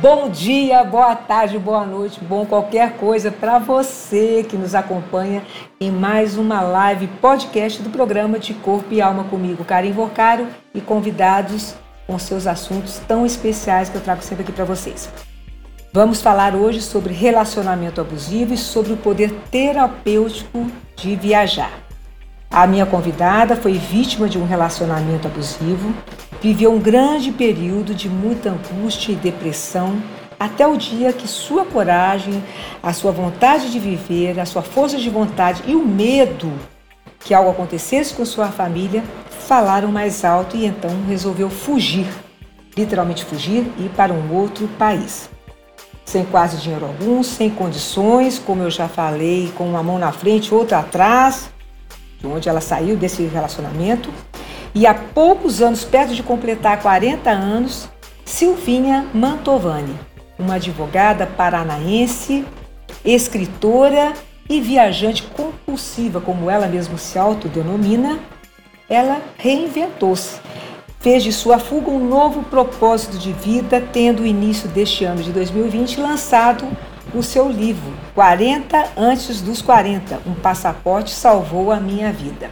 Bom dia, boa tarde, boa noite, bom qualquer coisa para você que nos acompanha em mais uma live podcast do programa de Corpo e Alma comigo, Karim Vorcaro, e convidados com seus assuntos tão especiais que eu trago sempre aqui para vocês. Vamos falar hoje sobre relacionamento abusivo e sobre o poder terapêutico de viajar. A minha convidada foi vítima de um relacionamento abusivo, viveu um grande período de muita angústia e depressão, até o dia que sua coragem, a sua vontade de viver, a sua força de vontade e o medo que algo acontecesse com sua família falaram mais alto e então resolveu fugir, literalmente fugir e ir para um outro país sem quase dinheiro algum, sem condições, como eu já falei, com uma mão na frente, outra atrás, de onde ela saiu desse relacionamento. E há poucos anos, perto de completar 40 anos, Silvinha Mantovani, uma advogada paranaense, escritora e viajante compulsiva, como ela mesma se autodenomina, ela reinventou-se fez de sua fuga um novo propósito de vida, tendo o início deste ano de 2020 lançado o seu livro 40 antes dos 40, um passaporte salvou a minha vida.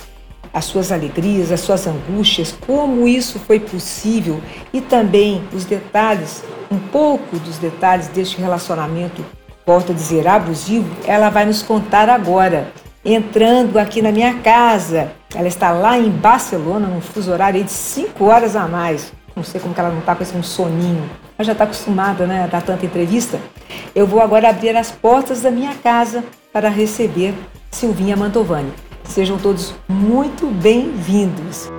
As suas alegrias, as suas angústias, como isso foi possível e também os detalhes, um pouco dos detalhes deste relacionamento, volto a dizer, abusivo, ela vai nos contar agora entrando aqui na minha casa. Ela está lá em Barcelona, num fuso horário de 5 horas a mais. Não sei como que ela não está com esse um soninho. Ela já está acostumada né, a dar tanta entrevista. Eu vou agora abrir as portas da minha casa para receber Silvinha Mantovani. Sejam todos muito bem-vindos.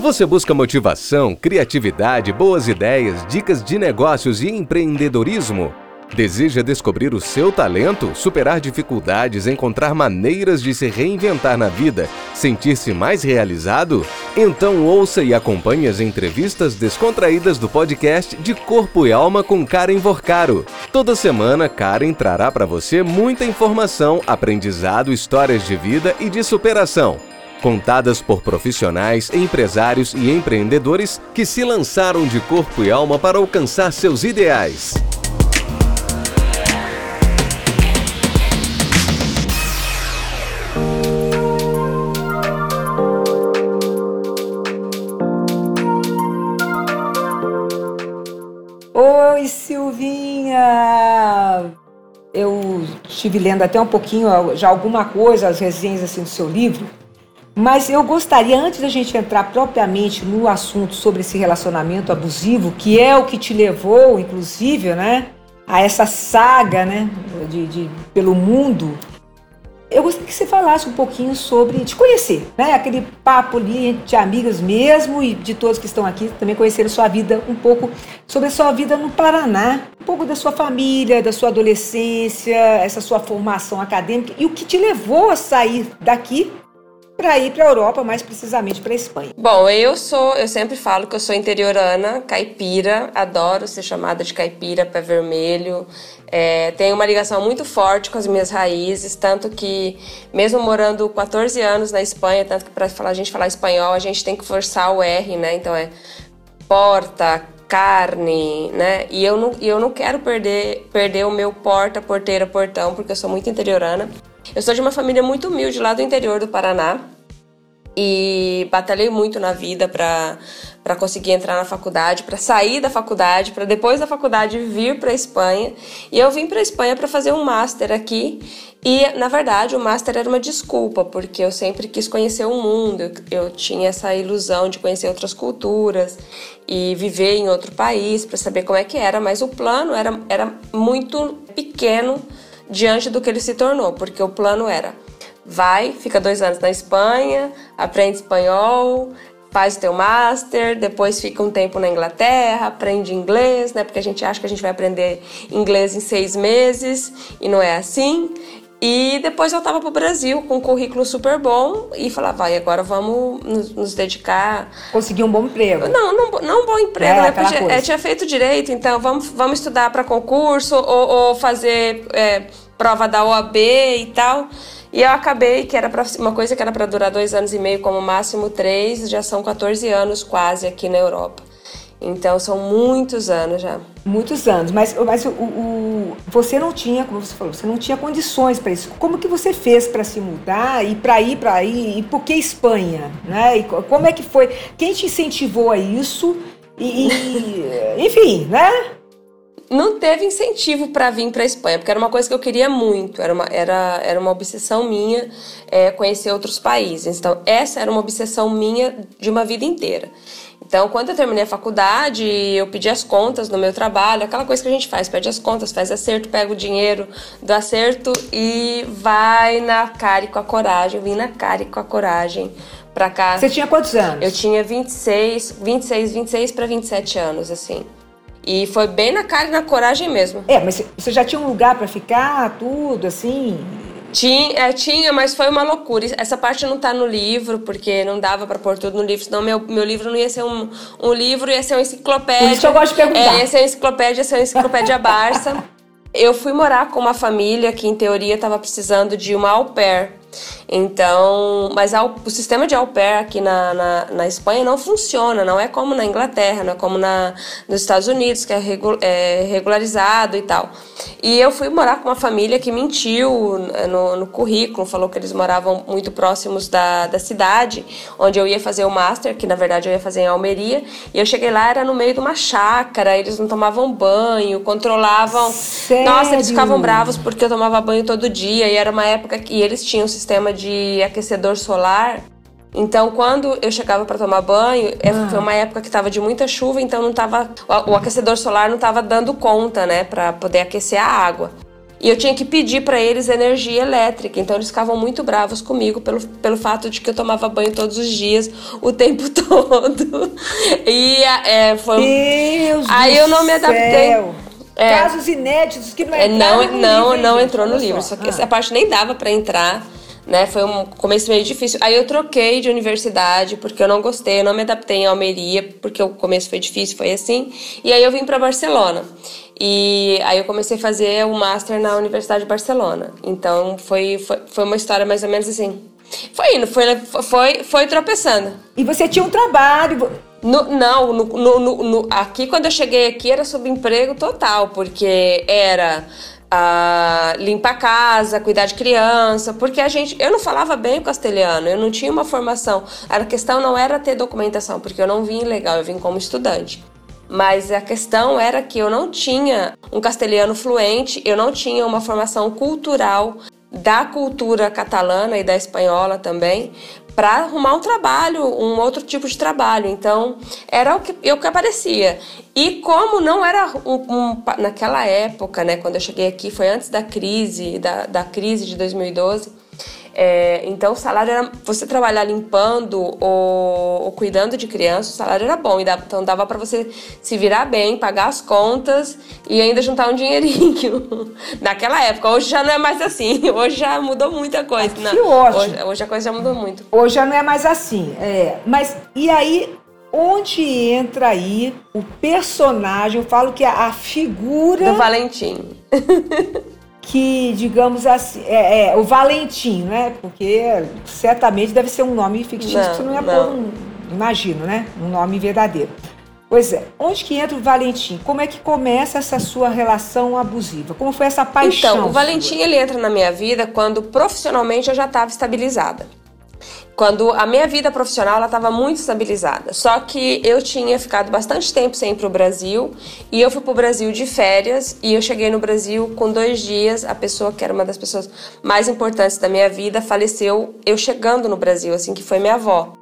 Você busca motivação, criatividade, boas ideias, dicas de negócios e empreendedorismo? Deseja descobrir o seu talento, superar dificuldades, encontrar maneiras de se reinventar na vida, sentir-se mais realizado? Então ouça e acompanhe as entrevistas descontraídas do podcast de Corpo e Alma com Karen Vorcaro. Toda semana, Karen trará para você muita informação, aprendizado, histórias de vida e de superação contadas por profissionais, empresários e empreendedores que se lançaram de corpo e alma para alcançar seus ideais. Silvinha! Eu estive lendo até um pouquinho, já alguma coisa, as resenhas assim do seu livro. Mas eu gostaria, antes da gente entrar propriamente no assunto sobre esse relacionamento abusivo, que é o que te levou, inclusive, né, a essa saga, né, de, de pelo mundo, eu gostaria que você falasse um pouquinho sobre te conhecer, né? Aquele papo ali de amigas mesmo e de todos que estão aqui também conhecer a sua vida um pouco sobre a sua vida no Paraná, um pouco da sua família, da sua adolescência, essa sua formação acadêmica e o que te levou a sair daqui para ir para a Europa, mais precisamente para a Espanha. Bom, eu sou, eu sempre falo que eu sou interiorana, caipira, adoro ser chamada de caipira, pé vermelho. É, tenho uma ligação muito forte com as minhas raízes, tanto que mesmo morando 14 anos na Espanha, tanto que para a gente falar espanhol, a gente tem que forçar o R, né? Então é porta, carne, né? E eu não, eu não quero perder, perder o meu porta, porteira, portão, porque eu sou muito interiorana. Eu sou de uma família muito humilde lá do interior do Paraná e batalhei muito na vida para conseguir entrar na faculdade, para sair da faculdade, para depois da faculdade vir para a Espanha. E eu vim para a Espanha para fazer um master aqui. E na verdade o master era uma desculpa, porque eu sempre quis conhecer o mundo, eu tinha essa ilusão de conhecer outras culturas e viver em outro país para saber como é que era, mas o plano era, era muito pequeno diante do que ele se tornou, porque o plano era vai, fica dois anos na Espanha, aprende espanhol, faz teu master, depois fica um tempo na Inglaterra, aprende inglês, né? Porque a gente acha que a gente vai aprender inglês em seis meses e não é assim. E depois eu tava pro Brasil com um currículo super bom e falava, vai, agora vamos nos, nos, dedicar. Conseguir um bom emprego. Não, não, não um bom emprego, é, né? Porque é, tinha feito direito, então vamos, vamos estudar para concurso ou, ou fazer é, prova da OAB e tal. E eu acabei que era pra, uma coisa que era para durar dois anos e meio, como máximo três, já são 14 anos quase aqui na Europa. Então são muitos anos já. Muitos anos, mas, mas o, o você não tinha, como você falou, você não tinha condições para isso. Como que você fez para se mudar e para ir para aí? E por que Espanha? Né? E como é que foi? Quem te incentivou a isso? E, e enfim, né? não teve incentivo para vir para Espanha, porque era uma coisa que eu queria muito, era uma, era, era uma obsessão minha é, conhecer outros países. Então, essa era uma obsessão minha de uma vida inteira. Então, quando eu terminei a faculdade, eu pedi as contas no meu trabalho, aquela coisa que a gente faz, pede as contas, faz acerto, pega o dinheiro do acerto e vai na cara e com a coragem, vim na cara e com a coragem para cá. Você tinha quantos anos? Eu tinha 26, 26, 26 para 27 anos, assim. E foi bem na cara e na coragem mesmo. É, mas você já tinha um lugar para ficar, tudo, assim? Tinha, é, tinha, mas foi uma loucura. Essa parte não tá no livro, porque não dava para pôr tudo no livro, senão meu, meu livro não ia ser um, um livro, ia ser uma enciclopédia. Por isso eu gosto de perguntar. É, ia ser uma enciclopédia, ia ser uma enciclopédia Barça. Eu fui morar com uma família que, em teoria, estava precisando de uma au pair. Então, mas o sistema de au pair aqui na, na, na, Espanha não funciona, não é como na Inglaterra, não é como na, nos Estados Unidos, que é, regu, é regularizado e tal. E eu fui morar com uma família que mentiu no, no, currículo, falou que eles moravam muito próximos da, da cidade, onde eu ia fazer o master, que na verdade eu ia fazer em Almeria. E eu cheguei lá, era no meio de uma chácara, eles não tomavam banho, controlavam. Sério? Nossa, eles ficavam bravos porque eu tomava banho todo dia, e era uma época que eles tinham sistema de aquecedor solar. Então, quando eu chegava para tomar banho, é, ah. foi uma época que estava de muita chuva, então não tava, o aquecedor solar não estava dando conta, né, para poder aquecer a água. E eu tinha que pedir para eles energia elétrica, então eles ficavam muito bravos comigo pelo, pelo fato de que eu tomava banho todos os dias, o tempo todo. E é, foi. Deus Aí eu não me adaptei. Céu. É. Casos inéditos que não é, não, não, não entrou no livro. só. Só que Ah. essa parte nem dava para entrar né? Foi um começo meio difícil. Aí eu troquei de universidade porque eu não gostei, eu não me adaptei em Almeria, porque o começo foi difícil, foi assim. E aí eu vim para Barcelona. E aí eu comecei a fazer o master na Universidade de Barcelona. Então foi, foi, foi uma história mais ou menos assim. Foi indo, foi, foi, foi tropeçando. E você tinha um trabalho. No, não, no, no, aqui quando eu cheguei aqui era subemprego total, porque era a limpar a casa, cuidar de criança, porque a gente, eu não falava bem o castelhano, eu não tinha uma formação. A questão não era ter documentação, porque eu não vim legal, eu vim como estudante. Mas a questão era que eu não tinha um castelhano fluente, eu não tinha uma formação cultural da cultura catalana e da espanhola também, para arrumar um trabalho, um outro tipo de trabalho. Então, era o que, o que aparecia. E como não era um, um, naquela época, né, quando eu cheguei aqui, foi antes da crise, da, da crise de 2012, é, então o salário era. Você trabalhar limpando ou, ou cuidando de criança, o salário era bom. Dava, então dava para você se virar bem, pagar as contas e ainda juntar um dinheirinho. Naquela época. Hoje já não é mais assim. Hoje já mudou muita coisa. Ah, que. Hoje, hoje, a coisa já mudou muito. Hoje já não é mais assim. É, mas e aí, onde entra aí o personagem? Eu falo que a, a figura. Do Valentim. que, digamos assim, é, é, o Valentim, né? Porque certamente deve ser um nome fictício Não, que você não ia não. pôr, um, imagino, né? Um nome verdadeiro. Pois é, onde que entra o Valentim? Como é que começa essa sua relação abusiva? Como foi essa paixão? Então, o Valentim sua? ele entra na minha vida quando profissionalmente eu já estava estabilizada. Quando a minha vida profissional estava muito estabilizada. Só que eu tinha ficado bastante tempo sem ir para o Brasil e eu fui para o Brasil de férias e eu cheguei no Brasil com dois dias. A pessoa que era uma das pessoas mais importantes da minha vida faleceu eu chegando no Brasil, assim, que foi minha avó.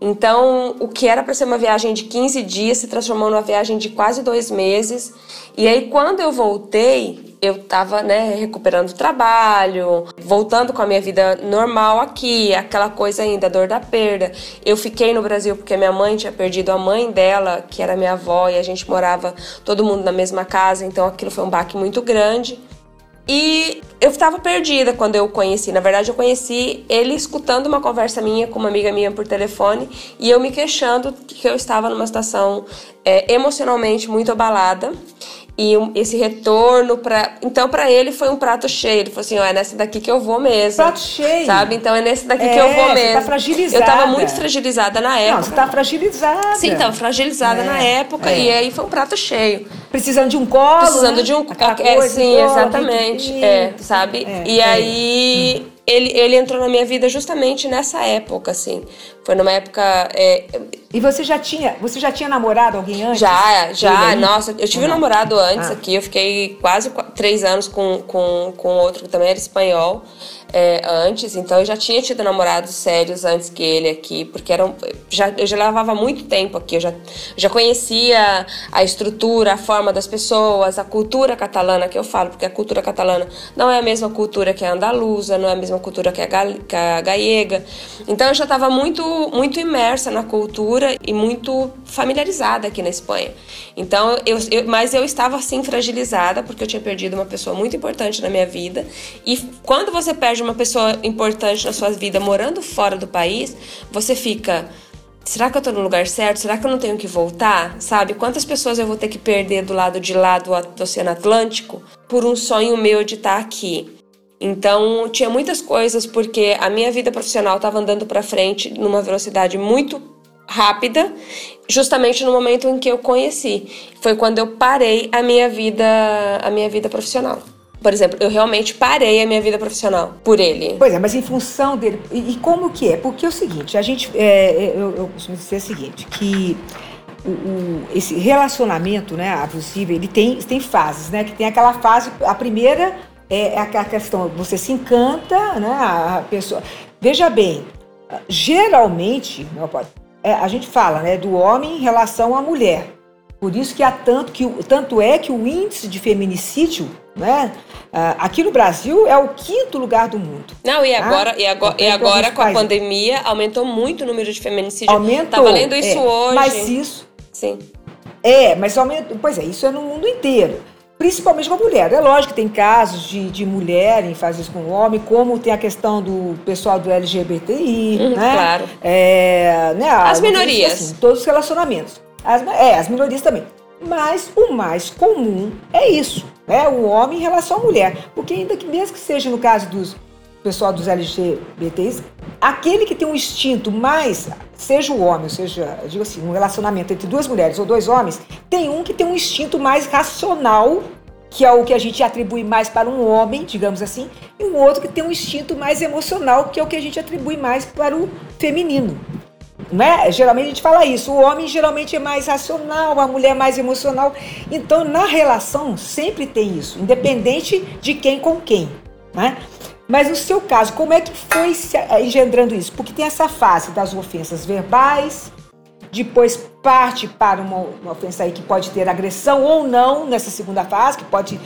Então, o que era para ser uma viagem de 15 dias se transformou numa viagem de quase dois meses. E aí, quando eu voltei, eu estava né, recuperando o trabalho, voltando com a minha vida normal aqui, aquela coisa ainda, dor da perda. Eu fiquei no Brasil porque minha mãe tinha perdido a mãe dela, que era minha avó, e a gente morava todo mundo na mesma casa, então aquilo foi um baque muito grande. E eu estava perdida quando eu o conheci. Na verdade, eu conheci ele escutando uma conversa minha com uma amiga minha por telefone e eu me queixando que eu estava numa situação é, emocionalmente muito abalada e esse retorno para então para ele foi um prato cheio. Ele falou assim ó, é nessa daqui que eu vou mesmo. Prato cheio? Sabe? Então é nesse daqui é, que eu vou mesmo você tá fragilizada. eu tava muito fragilizada na época não você tá fragilizada. Sim tava fragilizada é, na época é. e aí foi um prato cheio. Precisando de um colo precisando né? de um é, sim colo, exatamente. é sabe? é, e aí hum ele, ele entrou na minha vida justamente nessa época, assim. Foi numa época. É... E você já tinha, você já tinha namorado alguém antes? Já, já. Nossa, eu tive um namorado antes ah. aqui. Eu fiquei quase três anos com, com, com outro que também era espanhol é, antes, então eu já tinha tido namorados sérios antes que ele aqui, porque eram, já, eu já levava muito tempo aqui, eu já, já conhecia a estrutura, a forma das pessoas, a cultura catalana que eu falo, porque a cultura catalana não é a mesma cultura que a andaluza, não é a mesma cultura que a, que a galega. Então eu já estava muito, muito imersa na cultura e muito familiarizada aqui na Espanha. Então, eu, eu, mas eu estava assim fragilizada, porque eu tinha perdido uma pessoa muito importante na minha vida. E quando você perde uma pessoa importante na sua vida morando fora do país, você fica. Será que eu tô no lugar certo? Será que eu não tenho que voltar? Sabe? Quantas pessoas eu vou ter que perder do lado de lá do, do Oceano Atlântico por um sonho meu de estar aqui? Então, tinha muitas coisas porque a minha vida profissional estava andando para frente numa velocidade muito rápida, justamente no momento em que eu conheci. Foi quando eu parei a minha vida, a minha vida profissional. Por exemplo, eu realmente parei a minha vida profissional por ele. Pois é, mas em função dele. E, e como que é? Porque é o seguinte, a gente. É, é eu, eu costumo dizer o seguinte, que o, o, esse relacionamento né, abusivo, ele tem, tem fases, né? Que tem aquela fase, a primeira é a questão, você se encanta, né? A pessoa. Veja bem, geralmente, não pode, é, a gente fala né, do homem em relação à mulher. Por isso que há tanto que tanto é que o índice de feminicídio, né, aqui no Brasil é o quinto lugar do mundo. Não, e tá? agora, e agora, e agora com a pandemia aumentou muito o número de feminicídio. Aumentou. Tá valendo isso é, hoje. Mas isso. Sim. É, mas aumentou. Pois é, isso é no mundo inteiro. Principalmente com a mulher. É lógico que tem casos de, de mulher em fazer isso com o homem, como tem a questão do pessoal do LGBTI, uhum, né? Claro. É, né, As minorias. Assim, todos os relacionamentos. As, é, as minorias também. Mas o mais comum é isso, né? O homem em relação à mulher. Porque ainda que mesmo que seja no caso dos pessoal dos LGBTs, aquele que tem um instinto mais, seja o homem, ou seja, digo assim, um relacionamento entre duas mulheres ou dois homens, tem um que tem um instinto mais racional, que é o que a gente atribui mais para um homem, digamos assim, e um outro que tem um instinto mais emocional, que é o que a gente atribui mais para o feminino. Né? Geralmente a gente fala isso. O homem geralmente é mais racional, a mulher é mais emocional. Então, na relação, sempre tem isso, independente de quem com quem. Né? Mas no seu caso, como é que foi engendrando isso? Porque tem essa fase das ofensas verbais, depois parte para uma, uma ofensa aí que pode ter agressão ou não nessa segunda fase, que pode,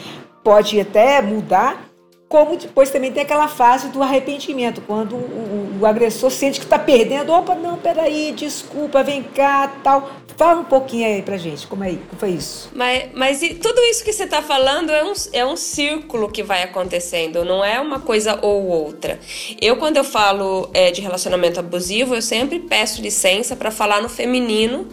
pode até mudar como depois também tem aquela fase do arrependimento, quando o, o, o agressor sente que está perdendo, opa, não, peraí, desculpa, vem cá, tal. Fala um pouquinho aí pra gente, como, é, como foi isso? Mas, mas tudo isso que você está falando é um, é um círculo que vai acontecendo, não é uma coisa ou outra. Eu, quando eu falo é, de relacionamento abusivo, eu sempre peço licença para falar no feminino,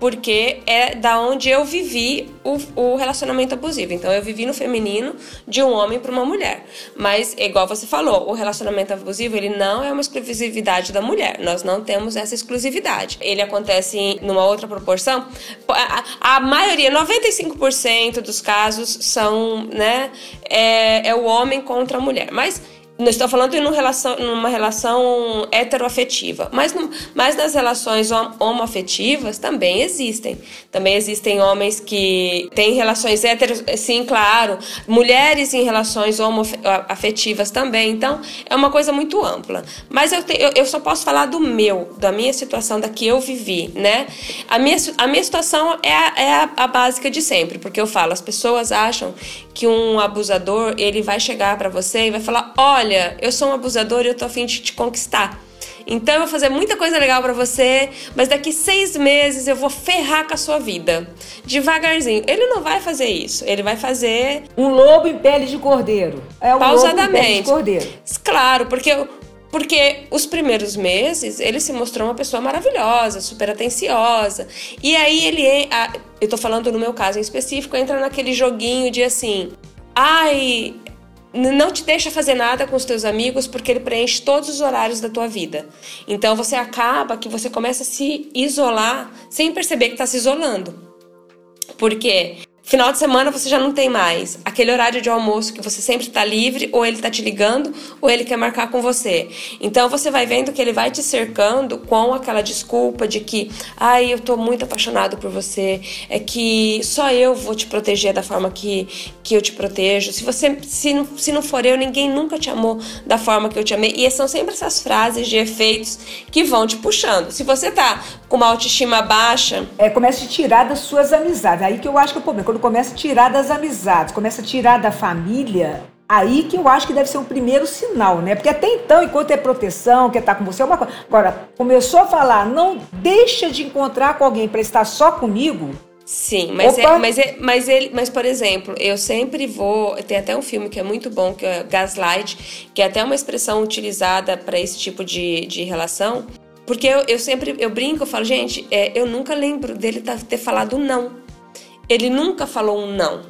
porque é da onde eu vivi o, o, relacionamento abusivo. Então eu vivi no feminino de um homem para uma mulher. Mas igual você falou, o relacionamento abusivo ele não é uma exclusividade da mulher. Nós não temos essa exclusividade. Ele acontece em numa outra proporção. A, a maioria, 95% dos casos são, né, é, é o homem contra a mulher. Mas não estou falando em uma relação, numa relação heteroafetiva, mas, mas nas relações homoafetivas também existem. Também existem homens que têm relações heteros, sim, claro. Mulheres em relações homoafetivas também. Então, é uma coisa muito ampla. Mas eu, te, eu, eu, só posso falar do meu, da minha situação, da que eu vivi, né? A minha, a minha situação é, a, é a, a básica de sempre, porque eu falo, as pessoas acham que um abusador, ele vai chegar para você e vai falar: "Olha, eu sou um abusador e eu tô afim de te conquistar. Então eu vou fazer muita coisa legal para você, mas daqui seis meses eu vou ferrar com a sua vida. Devagarzinho. Ele não vai fazer isso. Ele vai fazer. Um lobo em pele de cordeiro. É um pausadamente. Lobo em pele de cordeiro. Claro, porque Porque os primeiros meses ele se mostrou uma pessoa maravilhosa, super atenciosa. E aí ele, eu tô falando no meu caso em específico, entra naquele joguinho de assim, ai, não te deixa fazer nada com os teus amigos porque ele preenche todos os horários da tua vida. Então você acaba que você começa a se isolar sem perceber que está se isolando. Porque Final de semana você já não tem mais aquele horário de almoço que você sempre está livre, ou ele está te ligando, ou ele quer marcar com você. Então você vai vendo que ele vai te cercando com aquela desculpa de que, ai, eu estou muito apaixonado por você, é que só eu vou te proteger da forma que, que eu te protejo. Se você se não, se não for eu, ninguém nunca te amou da forma que eu te amei. E são sempre essas frases de efeitos que vão te puxando. Se você tá com uma autoestima baixa, é, começa a tirar das suas amizades. Aí que eu acho que é o problema. Quando começa a tirar das amizades, começa a tirar da família, aí que eu acho que deve ser um primeiro sinal, né? Porque até então, enquanto é proteção, quer estar com você, é uma coisa. Agora, começou a falar, não deixa de encontrar com alguém para estar só comigo. Sim, mas, é, mas, é, mas ele, mas por exemplo, eu sempre vou. Tem até um filme que é muito bom, que é Gaslight, que é até uma expressão utilizada para esse tipo de, de relação. Porque eu, eu sempre eu brinco, eu falo, gente, é, eu nunca lembro dele tá, ter falado não. Ele nunca falou um não,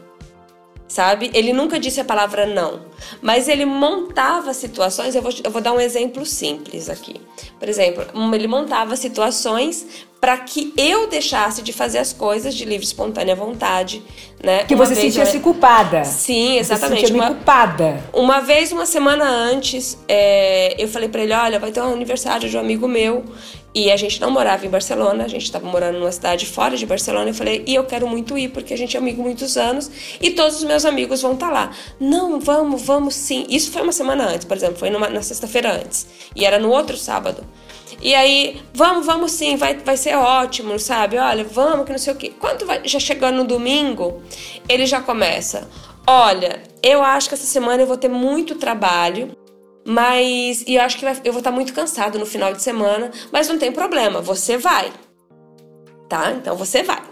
sabe? Ele nunca disse a palavra não, mas ele montava situações. Eu vou, eu vou dar um exemplo simples aqui. Por exemplo, ele montava situações para que eu deixasse de fazer as coisas de livre espontânea vontade, né? Que uma você sentia-se eu... culpada. Sim, exatamente. Você se uma... culpada. Uma vez, uma semana antes, é... eu falei para ele, olha, vai ter um aniversário de um amigo meu e a gente não morava em Barcelona, a gente estava morando numa cidade fora de Barcelona. Eu falei, e eu quero muito ir porque a gente é amigo muitos anos e todos os meus amigos vão estar tá lá. Não, vamos, vamos sim. Isso foi uma semana antes, por exemplo, foi numa, na sexta-feira antes e era no outro sábado. E aí, vamos, vamos sim, vai, vai ser ótimo, sabe? Olha, vamos, que não sei o quê. Quando vai, já chegando no domingo, ele já começa. Olha, eu acho que essa semana eu vou ter muito trabalho, mas e eu acho que vai, eu vou estar muito cansado no final de semana, mas não tem problema, você vai. Tá? Então você vai.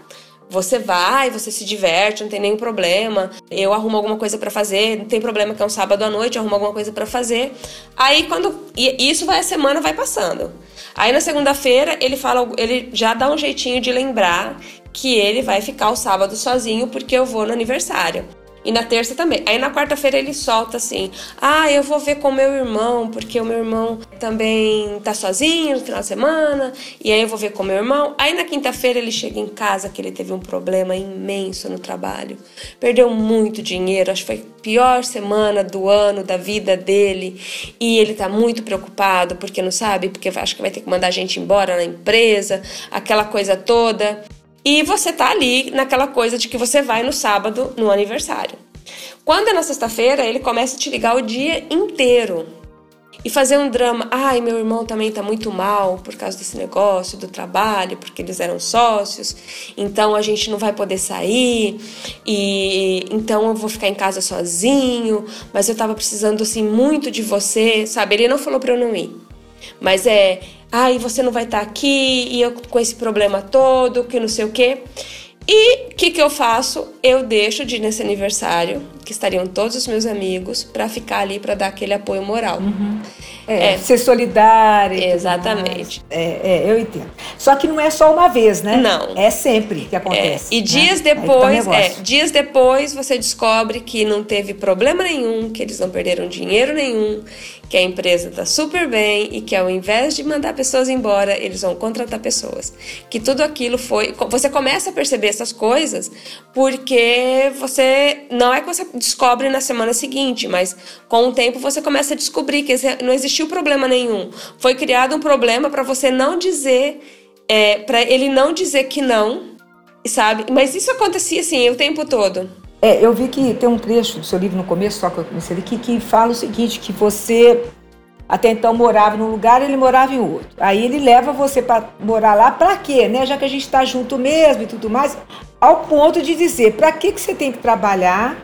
Você vai, você se diverte, não tem nenhum problema. Eu arrumo alguma coisa para fazer, não tem problema que é um sábado à noite, eu arrumo alguma coisa para fazer. Aí quando e isso vai a semana vai passando. Aí na segunda-feira ele fala, ele já dá um jeitinho de lembrar que ele vai ficar o sábado sozinho porque eu vou no aniversário. E na terça também. Aí na quarta-feira ele solta assim: Ah, eu vou ver com meu irmão, porque o meu irmão também tá sozinho no final de semana. E aí eu vou ver com meu irmão. Aí na quinta-feira ele chega em casa que ele teve um problema imenso no trabalho. Perdeu muito dinheiro, acho que foi a pior semana do ano, da vida dele. E ele tá muito preocupado porque não sabe, porque acho que vai ter que mandar a gente embora na empresa, aquela coisa toda. E você tá ali naquela coisa de que você vai no sábado no aniversário. Quando é na sexta-feira, ele começa a te ligar o dia inteiro e fazer um drama. Ai, meu irmão também tá muito mal por causa desse negócio do trabalho, porque eles eram sócios, então a gente não vai poder sair e então eu vou ficar em casa sozinho, mas eu tava precisando assim muito de você, sabe? Ele não falou para eu não ir. Mas é, ai, você não vai estar tá aqui e eu com esse problema todo, que não sei o quê. E o que, que eu faço? Eu deixo de ir nesse aniversário, que estariam todos os meus amigos, para ficar ali para dar aquele apoio moral. Uhum. É, é, ser solidária. Exatamente. É, é, eu entendo. Só que não é só uma vez, né? Não. É sempre que acontece. É. E dias né? depois, tá é, dias depois você descobre que não teve problema nenhum, que eles não perderam dinheiro nenhum que a empresa está super bem e que ao invés de mandar pessoas embora, eles vão contratar pessoas. Que tudo aquilo foi. Você começa a perceber essas coisas porque você. Não é que você descobre na semana seguinte, mas com o tempo você começa a descobrir que não existiu problema nenhum. Foi criado um problema para você não dizer. É, para ele não dizer que não, sabe? Mas isso acontecia assim o tempo todo. É, eu vi que tem um trecho do seu livro no começo, só que eu comecei a ler, que, que fala o seguinte, que você até então morava num lugar, ele morava em outro. Aí ele leva você para morar lá para quê, né? Já que a gente está junto mesmo e tudo mais, ao ponto de dizer, para que que você tem que trabalhar?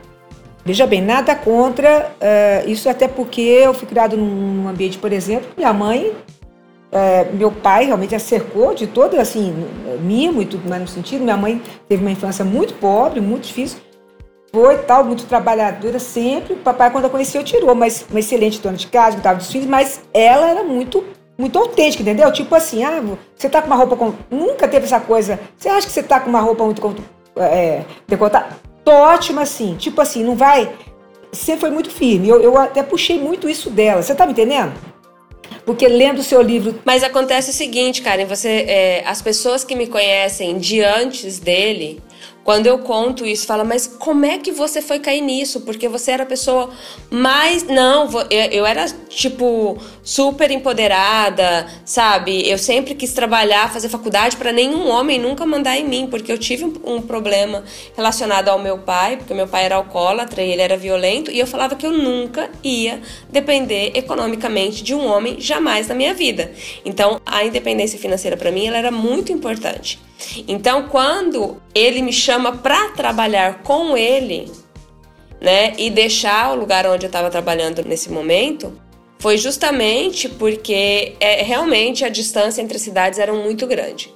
Veja bem, nada contra uh, isso, até porque eu fui criado num ambiente, por exemplo, minha mãe, uh, meu pai realmente a cercou de todo assim mimo e tudo mais no sentido. Minha mãe teve uma infância muito pobre, muito difícil. Foi tal, muito trabalhadora sempre. O papai, quando a conheceu, tirou, mas uma excelente dona de casa, cuidava dos filhos, mas ela era muito muito autêntica, entendeu? Tipo assim, ah, você tá com uma roupa com. Nunca teve essa coisa. Você acha que você tá com uma roupa muito é, decotada? Tô ótima assim. Tipo assim, não vai. Sempre foi muito firme. Eu, eu até puxei muito isso dela. Você tá me entendendo? Porque lendo o seu livro. Mas acontece o seguinte, Karen, você. É, as pessoas que me conhecem de antes dele quando eu conto isso, fala, mas como é que você foi cair nisso? Porque você era a pessoa mais. Não, eu era, tipo, super empoderada, sabe? Eu sempre quis trabalhar, fazer faculdade para nenhum homem nunca mandar em mim, porque eu tive um, problema relacionado ao meu pai, porque meu pai era alcoólatra e ele era violento, e eu falava que eu nunca ia depender economicamente de um homem jamais na minha vida. Então, a independência financeira para mim ela era muito importante. Então, quando ele me chama para trabalhar com ele, né, e deixar o lugar onde eu estava trabalhando nesse momento, foi justamente porque é, realmente a distância entre as cidades era muito grande.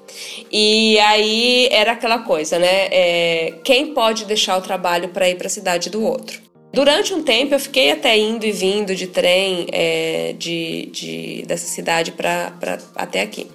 E aí era aquela coisa, né? É, quem pode deixar o trabalho para ir para a cidade do outro? Durante um tempo eu fiquei até indo e vindo de trem é, de, de, dessa cidade para até aqui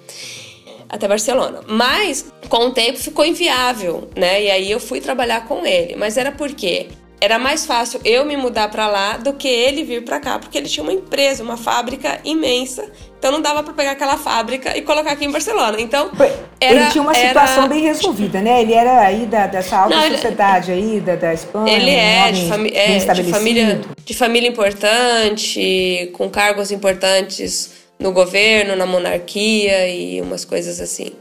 até Barcelona. Mas com o tempo ficou inviável, né? E aí eu fui trabalhar com ele. Mas era porque era mais fácil eu me mudar para lá do que ele vir para cá, porque ele tinha uma empresa, uma fábrica imensa. Então não dava para pegar aquela fábrica e colocar aqui em Barcelona. Então era, ele tinha uma situação era... bem resolvida, né? Ele era aí da, dessa alta não, sociedade aí da, da Espanha. Ele é, de, fami é de família de família importante, com cargos importantes no governo, na monarquia e umas coisas assim.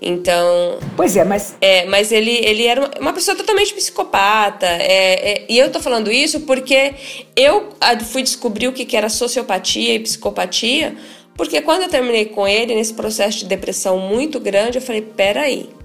Então. Pois é, mas. É, mas ele, ele era uma pessoa totalmente psicopata. É, é, e eu tô falando isso porque eu fui descobrir o que era sociopatia e psicopatia, porque quando eu terminei com ele, nesse processo de depressão muito grande, eu falei: peraí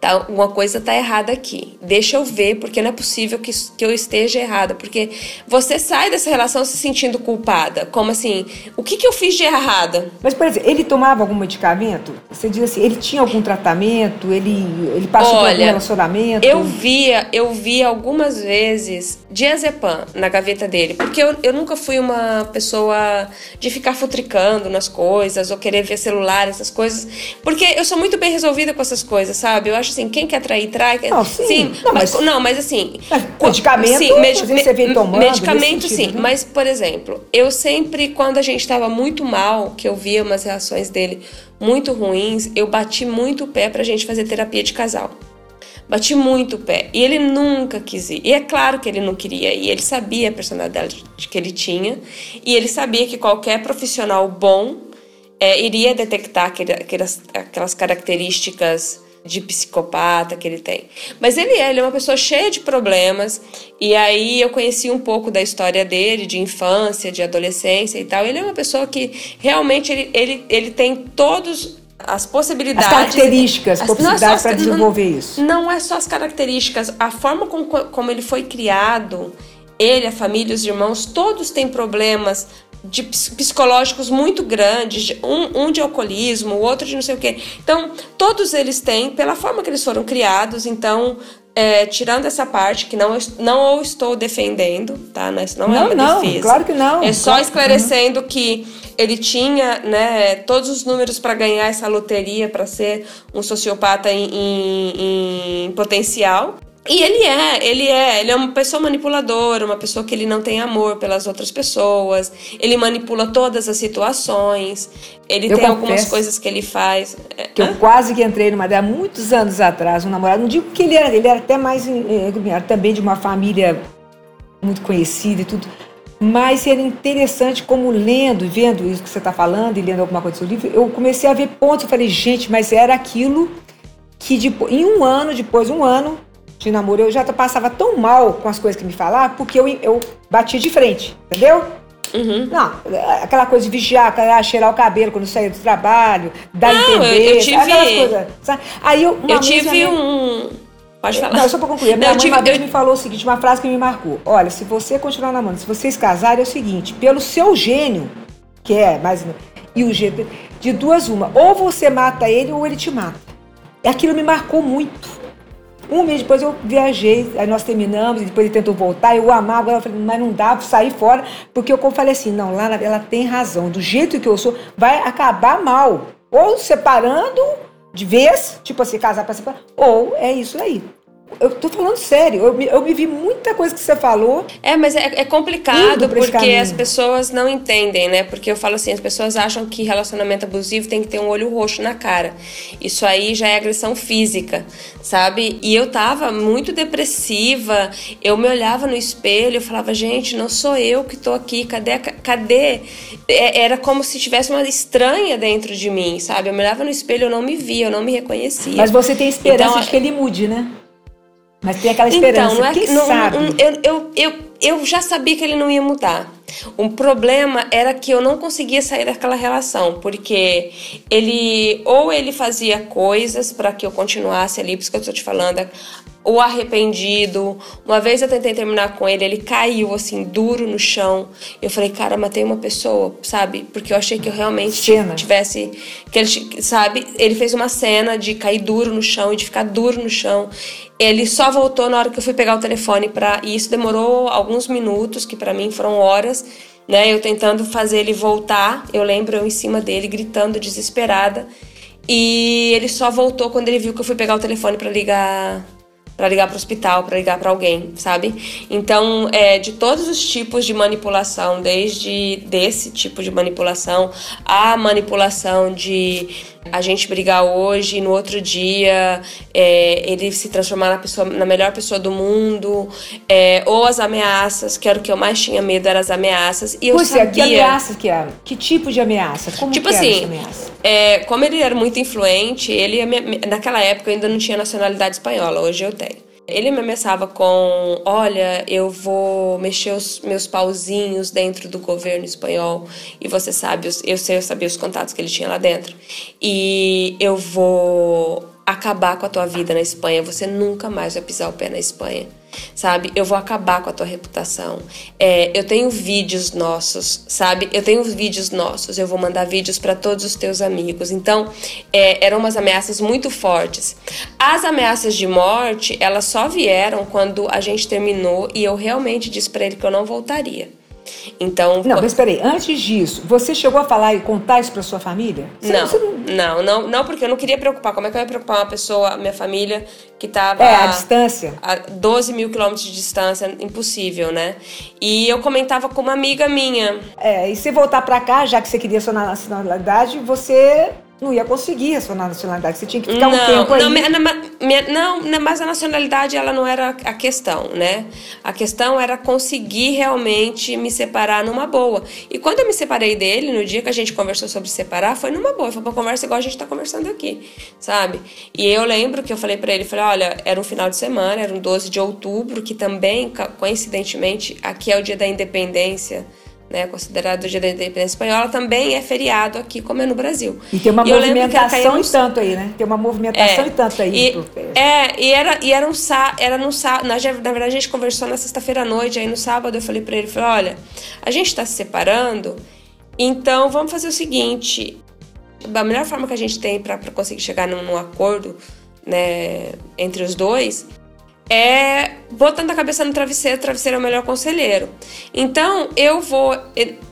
tá, alguma coisa tá errada aqui. Deixa eu ver, porque não é possível que, que eu esteja errada. Porque você sai dessa relação se sentindo culpada. Como assim? O que, que eu fiz de errada? Mas, por exemplo, ele tomava algum medicamento? Você diz assim, ele tinha algum tratamento? Ele, ele passou Olha, por algum relacionamento? Eu via, eu via algumas vezes diazepam na gaveta dele. Porque eu, eu nunca fui uma pessoa de ficar futricando nas coisas ou querer ver celular, essas coisas. Porque eu sou muito bem resolvida com essas coisas, sabe? Eu acho assim, quem quer trair, trai. Não, sim. sim não, mas, mas, não, mas assim. medicamento, sim, medic, você vem tomando. Medicamento, sentido, sim. Né? Mas, por exemplo, eu sempre, quando a gente estava muito mal, que eu via umas reações dele muito ruins, eu bati muito o pé pra gente fazer terapia de casal. Bati muito o pé. E ele nunca quis ir. E é claro que ele não queria ir. Ele sabia a personalidade que ele tinha. E ele sabia que qualquer profissional bom é, iria detectar aquelas, aquelas características de psicopata que ele tem. Mas ele é, ele é uma pessoa cheia de problemas. E aí eu conheci um pouco da história dele, de infância, de adolescência e tal. Ele é uma pessoa que realmente ele, ele, ele tem todos as possibilidades. As características, as, possibilidades para desenvolver não, isso. Não é só as características, a forma como, como ele foi criado, ele, a família, os irmãos, todos têm problemas de psicológicos muito grandes, um, um de alcoolismo, o outro de não sei o quê. Então, todos eles têm, pela forma que eles foram criados, então, é, tirando essa parte que não, não estou defendendo, tá? Não, não, é uma não, defesa. Claro que não. É só claro esclarecendo que, que ele tinha né, todos os números para ganhar essa loteria, para ser um sociopata em, em, em potencial. E ele é, ele é, ele é uma pessoa manipuladora, uma pessoa que ele não tem amor pelas outras pessoas, ele manipula todas as situações, ele eu tem algumas coisas que ele faz. É, que Hã? eu quase que entrei numa há muitos anos atrás, um namorado, não digo que ele era, ele era até mais, eh, era também de uma família muito conhecida e tudo, mas era interessante como lendo e vendo isso que você está falando e lendo alguma coisa do seu livro, eu comecei a ver pontos, eu falei, gente, mas era aquilo que depois, em um ano, depois um ano, de namoro, eu já passava tão mal com as coisas que me falavam, porque eu, eu batia de frente, entendeu? Uhum. Não, aquela coisa de vigiar, cheirar o cabelo quando saía do trabalho, dar não, entender, eu, eu tive... aquelas coisas. Sabe? Aí eu, eu tive minha... um. Pode falar. Não, só para concluir. A minha não, mãe tive... uma vez me falou o seguinte, uma frase que me marcou. Olha, se você continuar namorando, se vocês casarem, é o seguinte, pelo seu gênio, que é mais. E o gênio, de duas uma. Ou você mata ele ou ele te mata. Aquilo me marcou muito. Um mês depois eu viajei, aí nós terminamos, e depois ele tentou voltar, eu amava, eu falei, mas não dá para sair fora, porque eu falei assim, não, lá ela tem razão, do jeito que eu sou, vai acabar mal. Ou separando de vez, tipo assim, casar para separar, ou é isso aí eu tô falando sério, eu me, eu me vi muita coisa que você falou. É, mas é, é complicado porque as pessoas não entendem, né? Porque eu falo assim, as pessoas acham que relacionamento abusivo tem que ter um olho roxo na cara. Isso aí já é agressão física, sabe? E eu tava muito depressiva, eu me olhava no espelho, eu falava, gente, não sou eu que tô aqui, cadê? Cadê? É, era como se tivesse uma estranha dentro de mim, sabe? Eu me olhava no espelho, eu não me via, eu não me reconhecia. Mas você tem esperança então, de que ele mude, né? Mas tem aquela esperança. Então, não é, Quem não, sabe? Não, eu, eu, eu, eu já sabia que ele não ia mudar. O problema era que eu não conseguia sair daquela relação, porque ele ou ele fazia coisas para que eu continuasse ali, por isso que eu estou te falando, o arrependido. Uma vez eu tentei terminar com ele, ele caiu assim, duro no chão. Eu falei, cara, matei uma pessoa, sabe? Porque eu achei que eu realmente cena. tivesse. Que ele, sabe? Ele fez uma cena de cair duro no chão e de ficar duro no chão. Ele só voltou na hora que eu fui pegar o telefone para e isso demorou alguns minutos, que para mim foram horas, né? Eu tentando fazer ele voltar. Eu lembro eu em cima dele gritando desesperada. E ele só voltou quando ele viu que eu fui pegar o telefone para ligar para ligar para o hospital, para ligar para alguém, sabe? Então, é, de todos os tipos de manipulação, desde desse tipo de manipulação, a manipulação de a gente brigar hoje e no outro dia é, ele se transformar na, pessoa, na melhor pessoa do mundo, é, ou as ameaças, que era o que eu mais tinha medo, eram as ameaças. E eu Puxa, sabia... que ameaças que era? Que tipo de ameaça? Como tipo que assim, ameaça? É, como ele era muito influente, ele naquela época eu ainda não tinha nacionalidade espanhola, hoje eu tenho. Ele me ameaçava com: olha, eu vou mexer os meus pauzinhos dentro do governo espanhol e você sabe, eu sei, eu sabia os contatos que ele tinha lá dentro. E eu vou acabar com a tua vida na Espanha, você nunca mais vai pisar o pé na Espanha sabe? Eu vou acabar com a tua reputação. É, eu tenho vídeos nossos, sabe? Eu tenho vídeos nossos, eu vou mandar vídeos para todos os teus amigos. Então, é, eram umas ameaças muito fortes. As ameaças de morte, elas só vieram quando a gente terminou e eu realmente disse para ele que eu não voltaria. Então. Não, mas peraí, antes disso, você chegou a falar e contar isso para sua família? Você não, você não... não, não, não, porque eu não queria preocupar. Como é que eu ia preocupar uma pessoa, minha família, que estava. É, a distância. A 12 mil quilômetros de distância, impossível, né? E eu comentava com uma amiga minha. É, e se voltar para cá, já que você queria sua nacionalidade, você não ia conseguir a sua nacionalidade. Você tinha que ficar não, um tempo. Não, minha, minha, não, mas a nacionalidade ela não era a questão, né? A questão era conseguir realmente me separar numa boa. E quando eu me separei dele, no dia que a gente conversou sobre separar, foi numa boa. Foi uma conversa igual a gente está conversando aqui, sabe? E eu lembro que eu falei para ele, falei, olha, era um final de semana, era um 12 de outubro, que também, coincidentemente, aqui é o dia da independência né, considerado o Dia da Independência Espanhola, também é feriado aqui, como é no Brasil. E tem uma e movimentação e tanto aí, né? Tem uma movimentação é, e tanto aí. E, é, e era, e era um sá, era no sábado, na, na verdade a gente conversou na sexta-feira à noite, aí no sábado eu falei para ele, falei, olha, a gente está se separando, então vamos fazer o seguinte, a melhor forma que a gente tem para conseguir chegar num, num acordo, né, entre os dois, é botando a cabeça no travesseiro, travesseiro é o melhor conselheiro. Então, eu vou.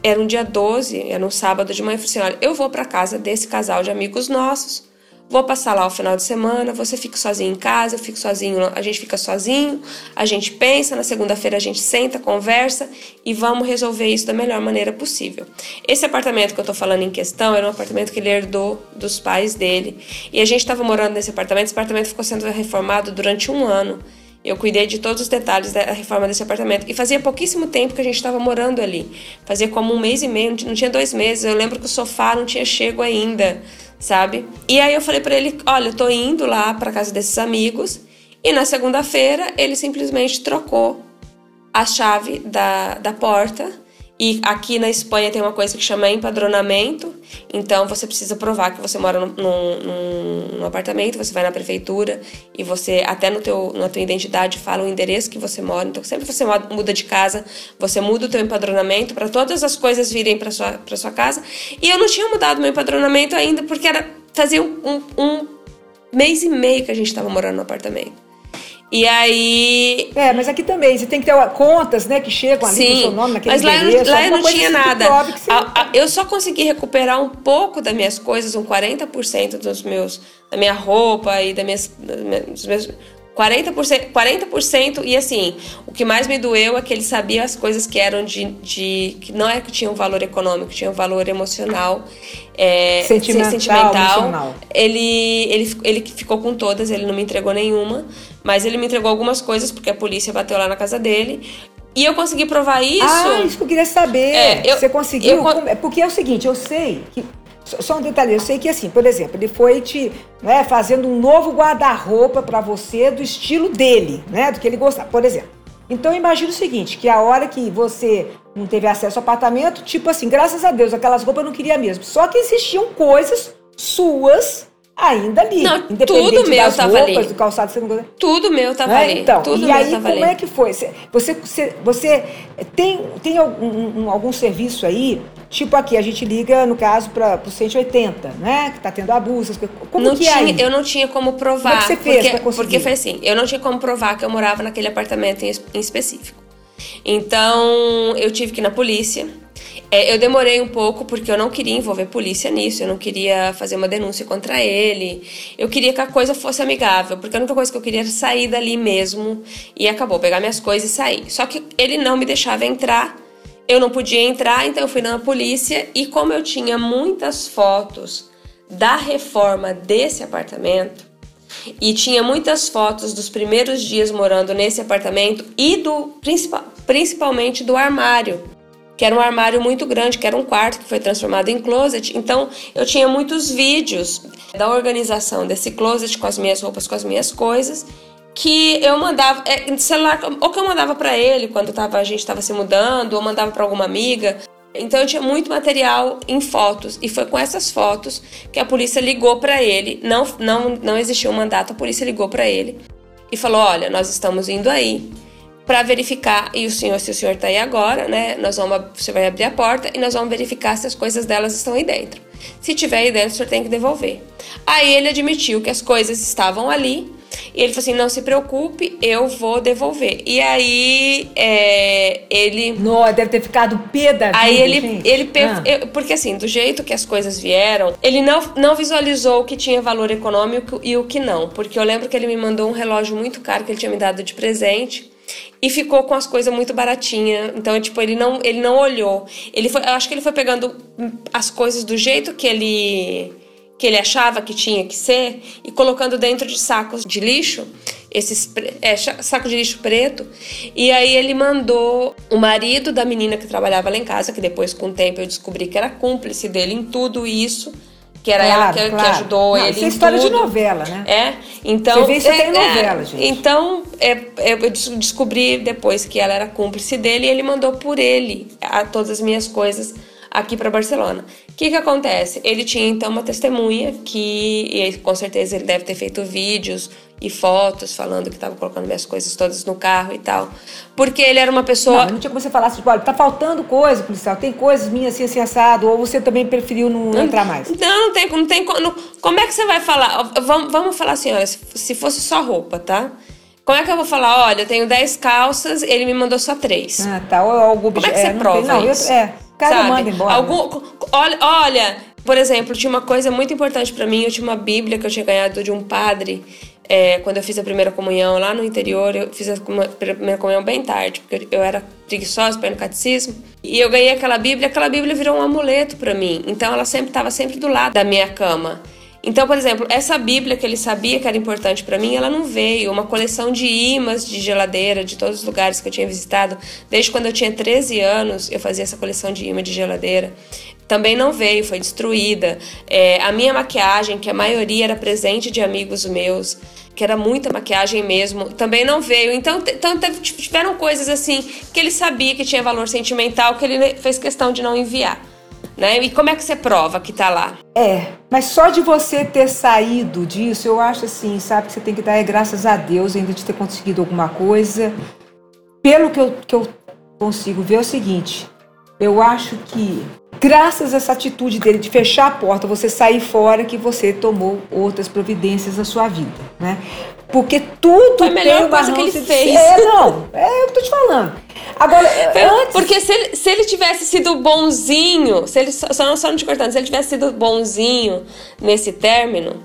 Era um dia 12, era um sábado de manhã, eu falei assim: olha, eu vou para casa desse casal de amigos nossos, vou passar lá o final de semana, você fica sozinho em casa, eu fico sozinho, a gente fica sozinho, a gente pensa, na segunda-feira a gente senta, conversa e vamos resolver isso da melhor maneira possível. Esse apartamento que eu tô falando em questão era um apartamento que ele herdou dos pais dele. E a gente estava morando nesse apartamento, esse apartamento ficou sendo reformado durante um ano. Eu cuidei de todos os detalhes da reforma desse apartamento. E fazia pouquíssimo tempo que a gente estava morando ali. Fazia como um mês e meio, não tinha dois meses. Eu lembro que o sofá não tinha chego ainda, sabe? E aí eu falei para ele: olha, eu tô indo lá para casa desses amigos. E na segunda-feira ele simplesmente trocou a chave da, da porta e aqui na Espanha tem uma coisa que chama empadronamento, então você precisa provar que você mora num, num, num, apartamento, você vai na prefeitura e você, até no teu, na tua identidade, fala o endereço que você mora. Então, sempre que você muda de casa, você muda o teu empadronamento para todas as coisas virem para sua, sua casa. E eu não tinha mudado meu empadronamento ainda, porque era fazia um, um mês e meio que a gente estava morando no apartamento. E aí. É, mas aqui também, você tem que ter contas, né, que chegam ali Sim, com o seu nome naquele mas lá, endereço. lá eu não tinha assim nada. você- A- a- eu só consegui recuperar um pouco das minhas coisas, um 40% dos meus, da minha roupa e das minhas, das minhas- dos meus 40%, 40% e assim, o que mais me doeu é que ele sabia as coisas que eram de, de que não é que tinham valor econômico, tinham valor emocional, é, Sentimental, emocional. ele, ele, ele ficou com todas, ele não me entregou nenhuma, mas ele me entregou algumas coisas porque a polícia bateu lá na casa dele. E eu consegui provar isso. Ah, isso que eu queria saber. É, eu- você conseguiu? eu é Porque é o seguinte, eu sei que. Só- um detalhe, eu sei que assim, por exemplo, ele foi te né, fazendo um novo guarda-roupa para você do estilo dele, né? Do que ele gostava, por exemplo. Então imagina o seguinte, que a hora que você não teve acesso ao apartamento, tipo assim, graças a Deus, aquelas roupas eu não queria mesmo. Só que existiam coisas suas ainda ali. Não, tudo meu das tava roupas, ali. do calçado você não gostava. Tudo meu tava Né? ali. Então, tudo e aí como ali. é que foi? Você, você, você, você tem, tem algum, um- algum serviço aí, tipo aqui, a gente liga, no caso, para o 180, né? Que tá tendo abuso, as coisas. como não que tinha, é aí? eu não tinha como provar. Como é que você fez porque, porque foi assim, eu não tinha como provar que eu morava naquele apartamento em, em específico. Então, eu tive que ir na polícia. É, eu demorei um pouco porque eu não queria envolver polícia nisso, eu não queria fazer uma denúncia contra ele. Eu queria que a coisa fosse amigável, porque a única coisa que eu queria era sair dali mesmo e acabou, pegar minhas coisas e sair. Só que ele não me deixava entrar, eu não podia entrar, então eu fui na polícia e como eu tinha muitas fotos da reforma desse apartamento, e tinha muitas fotos dos primeiros dias morando nesse apartamento e do principal, principalmente do armário, que era um armário muito grande, que era um quarto que foi transformado em closet. Então, eu tinha muitos vídeos da organização desse closet com as minhas roupas, com as minhas coisas, que eu mandava, é, celular, ou que eu mandava para ele quando tava, a gente estava se mudando, ou mandava para alguma amiga. Então eu tinha muito material em fotos e foi com essas fotos que a polícia ligou para ele. Não, não, não existia um mandato, a polícia ligou para ele e falou: "Olha, nós estamos indo aí para verificar e o senhor, se o senhor está aí agora, né? Nós vamos, você vai abrir a porta e nós vamos verificar se as coisas delas estão aí dentro. Se tiver aí dentro, o senhor tem que devolver." Aí ele admitiu que as coisas estavam ali e ele falou assim: não se preocupe, eu vou devolver. E aí é, ele. Nó, deve ter ficado pé da vida, Aí ele, gente. ele Ah. eu- porque assim, do jeito que as coisas vieram, ele não, não visualizou o que tinha valor econômico e o que não. Porque eu lembro que ele me mandou um relógio muito caro que ele tinha me dado de presente e ficou com as coisas muito baratinhas. Então, tipo, ele não, ele não olhou. Ele foi, eu acho que ele foi pegando as coisas do jeito que ele que ele achava que tinha que ser e colocando dentro de sacos de lixo, esses é, saco de lixo preto. E aí ele mandou o marido da menina que trabalhava lá em casa, que depois com o tempo eu descobri que era cúmplice dele em tudo isso, que era ela Claro, que, que claro. ajudou Não, ele isso é história de tudo. novela, né? É, então. Você vê isso até em é, é, novela, gente. Então, é, é, eu des- descobri depois que ela era cúmplice dele e ele mandou por ele a, todas as minhas coisas aqui para Barcelona. O que que acontece? Ele tinha então uma testemunha que, e com certeza ele deve ter feito vídeos e fotos falando que estava colocando minhas coisas todas no carro e tal, porque ele era uma Não, pessoa mas não tinha como você falar assim, tipo, olha, tá faltando coisa, policial, tem coisas minhas assim, assim, assado, ou você também preferiu não entrar mais? Não, não tem, não tem co- não- Como é que você vai falar? Vamos, vamos falar assim, olha, se, se fosse só roupa, tá? Como é que eu vou falar? Olha, eu tenho 10 calças, ele me mandou só 3. Ah, tá, ou algum Como é que é, você não prova tem, não, eu- isso? é, cada Sabe? manda embora. né? Algum, olha, olha, por exemplo, tinha uma coisa muito importante pra mim. Eu tinha uma Bíblia que eu tinha ganhado de um padre é, quando eu fiz a primeira comunhão lá no interior. Eu fiz a primeira comunhão bem tarde, porque eu era preguiçosa para ir no catecismo. E eu ganhei aquela Bíblia. Aquela Bíblia virou um amuleto pra mim. Então ela sempre estava sempre do lado da minha cama. Então, por exemplo, essa Bíblia que ele sabia que era importante para mim, ela não veio. Uma coleção de imãs de geladeira de todos os lugares que eu tinha visitado. Desde quando eu tinha 13 anos, eu fazia essa coleção de imã de geladeira. Também não veio, foi destruída. É, a minha maquiagem, que a maioria era presente de amigos meus, que era muita maquiagem mesmo, também não veio. Então, então tiveram coisas assim que ele sabia que tinha valor sentimental, que ele fez questão de não enviar. Né? E como é que você prova que tá lá? É, mas só de você ter saído disso, eu acho assim, sabe, que você tem que dar graças a Deus ainda de ter conseguido alguma coisa. Pelo que eu, que eu consigo ver é o seguinte, eu acho que graças a essa atitude dele de fechar a porta, você sair fora, que você tomou outras providências na sua vida, né? Porque tudo Foi a melhor tem uma coisa que ele fez. É, não, é eu tô te falando. Agora, antes... Porque se ele, se ele tivesse sido bonzinho, se ele só, só não te cortando, se ele tivesse sido bonzinho nesse término,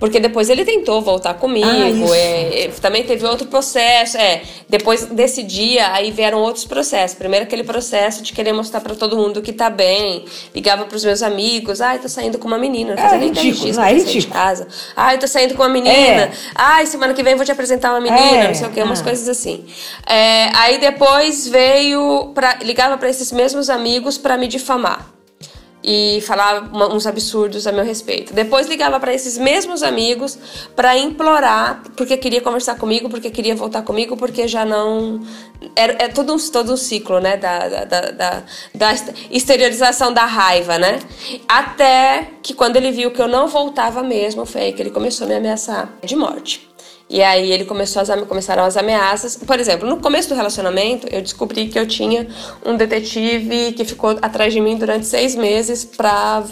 porque depois ele tentou voltar comigo, ah, é, é, também teve outro processo. É, depois desse dia, aí vieram outros processos. Primeiro aquele processo de querer mostrar para todo mundo que tá bem. Ligava pros meus amigos, ai, tô saindo com uma menina. Não é, ridículo, não, é ridículo. de casa. Ai, tô saindo com uma menina. É. Ai, semana que vem vou te apresentar uma menina, é. não sei o que, umas ah. coisas assim. É, aí depois veio, pra, ligava para esses mesmos amigos para me difamar e falava uns absurdos a meu respeito. Depois ligava para esses mesmos amigos para implorar, porque queria conversar comigo, porque queria voltar comigo, porque já não. É, é todo, um, todo um ciclo, né? Da, da, da, da, exteriorização da raiva, né? Até que quando ele viu que eu não voltava mesmo, foi aí que ele começou a me ameaçar de morte. E aí ele começou as, começaram as ameaças. Por exemplo, no começo do relacionamento, eu descobri que eu tinha um detetive que ficou atrás de mim durante seis meses pra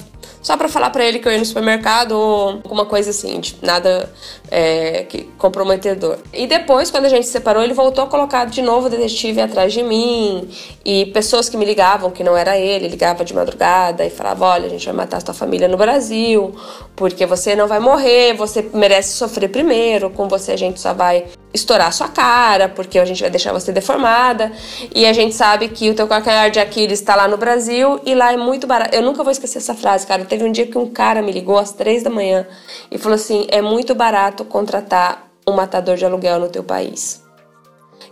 só para falar para ele que eu ia no supermercado ou alguma coisa assim, de nada é, que comprometedor. E depois, quando a gente se separou, ele voltou a colocar de novo o detetive atrás de mim e pessoas que me ligavam que não era ele, ligava de madrugada e falava: "Olha, a gente vai matar a sua família no Brasil, porque você não vai morrer, você merece sofrer primeiro, com você a gente só vai estourar sua cara, porque a gente vai deixar você deformada. E a gente sabe que o teu calcanhar de Aquiles está lá no Brasil e lá é muito barato. Eu nunca vou esquecer essa frase, cara. Teve um dia que um cara me ligou às três da manhã e falou assim: é muito barato contratar um matador de aluguel no teu país.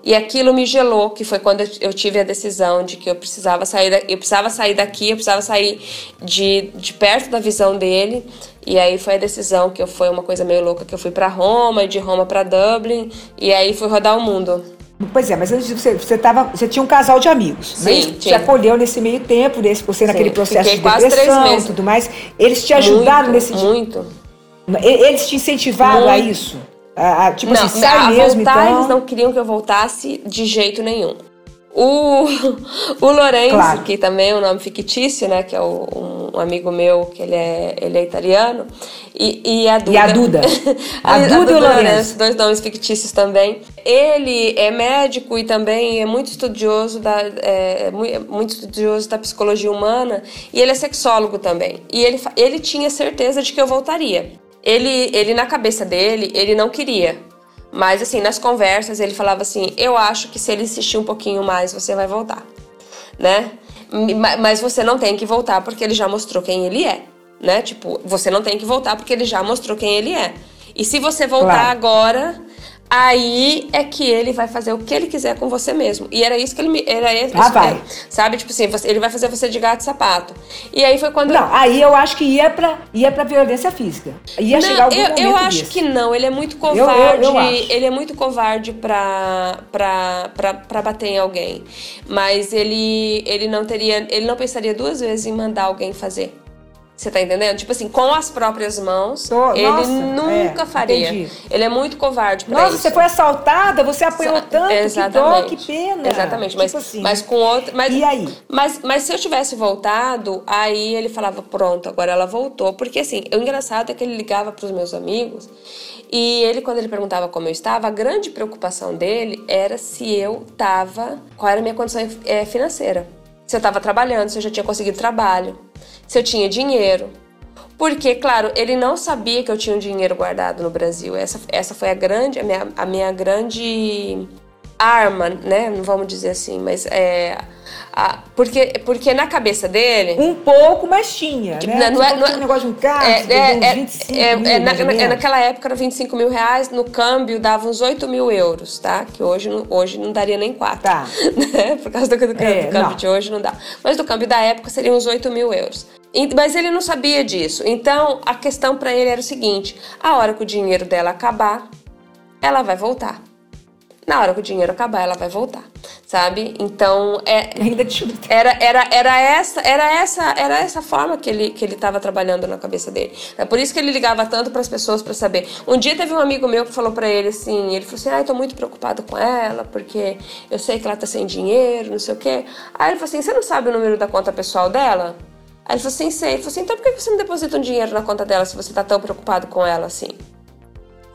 E aquilo me gelou, que foi quando eu tive a decisão de que eu precisava sair, da, eu precisava sair daqui, eu precisava sair de, de perto da visão dele. E aí foi a decisão que eu foi uma coisa meio louca que eu fui para Roma e de Roma para Dublin e aí fui rodar o mundo. Pois é, mas antes você, você, tava, você tinha um casal de amigos, Sim, né? Te acolheu nesse meio tempo, nesse, você Sim, naquele processo de depressão e tudo mais. Eles te ajudaram muito, nesse Muito. Eles te incentivaram muito. a isso? Ah, tipo não, assim, sai mesmo, voltar, então... eles não queriam que eu voltasse de jeito nenhum. O, o Lourenço, claro. que também é um nome fictício, né? Que é o, um amigo meu, que ele é, ele é italiano. E, e a Duda. E a Duda. a, a, Duda, Duda e o Lourenço. Dois nomes fictícios também. Ele é médico e também é muito estudioso da, é, muito estudioso da psicologia humana. E ele é sexólogo também. E ele, ele tinha certeza de que eu voltaria. Ele, ele, na cabeça dele, ele não queria. Mas, assim, nas conversas, ele falava assim: Eu acho que se ele insistir um pouquinho mais, você vai voltar. Né? Mas você não tem que voltar porque ele já mostrou quem ele é. Né? Tipo, você não tem que voltar porque ele já mostrou quem ele é. E se você voltar claro. agora, aí é que ele vai fazer o que ele quiser com você mesmo. E era isso que ele me. Era isso, ah, vai. sabe? Tipo assim, ele vai fazer você de gato e sapato. E aí foi quando. Não, aí eu acho que ia pra, ia pra violência física. Ia não, chegar algum eu, momento eu acho desse. que não. Ele é muito covarde. Eu, eu, ele é muito covarde pra, pra, pra, pra bater em alguém. Mas ele, ele não teria. Ele não pensaria duas vezes em mandar alguém fazer. Você tá entendendo? Tipo assim, com as próprias mãos, Tô, ele nossa, nunca é, faria. Entendi. Ele é muito covarde pra nossa, isso. você foi assaltada, você apanhou tanto, Exatamente. que dó, que pena. Exatamente, tipo mas, assim, mas com outra... Mas, e aí? Mas, mas se eu tivesse voltado, aí ele falava, pronto, agora ela voltou. Porque assim, o engraçado é que ele ligava pros meus amigos e ele, quando ele perguntava como eu estava, a grande preocupação dele era se eu tava... Qual era a minha condição é, financeira. Se eu estava trabalhando, se eu já tinha conseguido trabalho se eu tinha dinheiro. Porque, claro, ele não sabia que eu tinha um dinheiro guardado no Brasil. Essa, essa foi a grande, a minha, a minha grande arma, né? Não vamos dizer assim, mas é. A, porque, porque na cabeça dele. Um pouco, mas tinha. Tipo, né? Não, é, não é, um negócio de um carro, é, é, é, 25 é, mil, é, na, na, naquela época era 25 mil reais, no câmbio dava uns 8 mil euros, tá? Que hoje, hoje não daria nem 4. Tá. Né? Por causa do, do, do câmbio de hoje não dá. Mas do câmbio da época seria uns 8 mil euros. Mas ele não sabia disso. Então a questão para ele era o seguinte: a hora que o dinheiro dela acabar, ela vai voltar. Na hora que o dinheiro acabar, ela vai voltar, sabe? Então é era, era, era essa era essa era essa forma que ele que ele estava trabalhando na cabeça dele. É por isso que ele ligava tanto para as pessoas para saber. Um dia teve um amigo meu que falou para ele assim, ele falou assim, ah, eu tô muito preocupado com ela porque eu sei que ela tá sem dinheiro, não sei o quê. Aí ele falou assim, você não sabe o número da conta pessoal dela? Aí ele falou assim, sei. Ele falou assim, então por que você não deposita um dinheiro na conta dela se você tá tão preocupado com ela assim?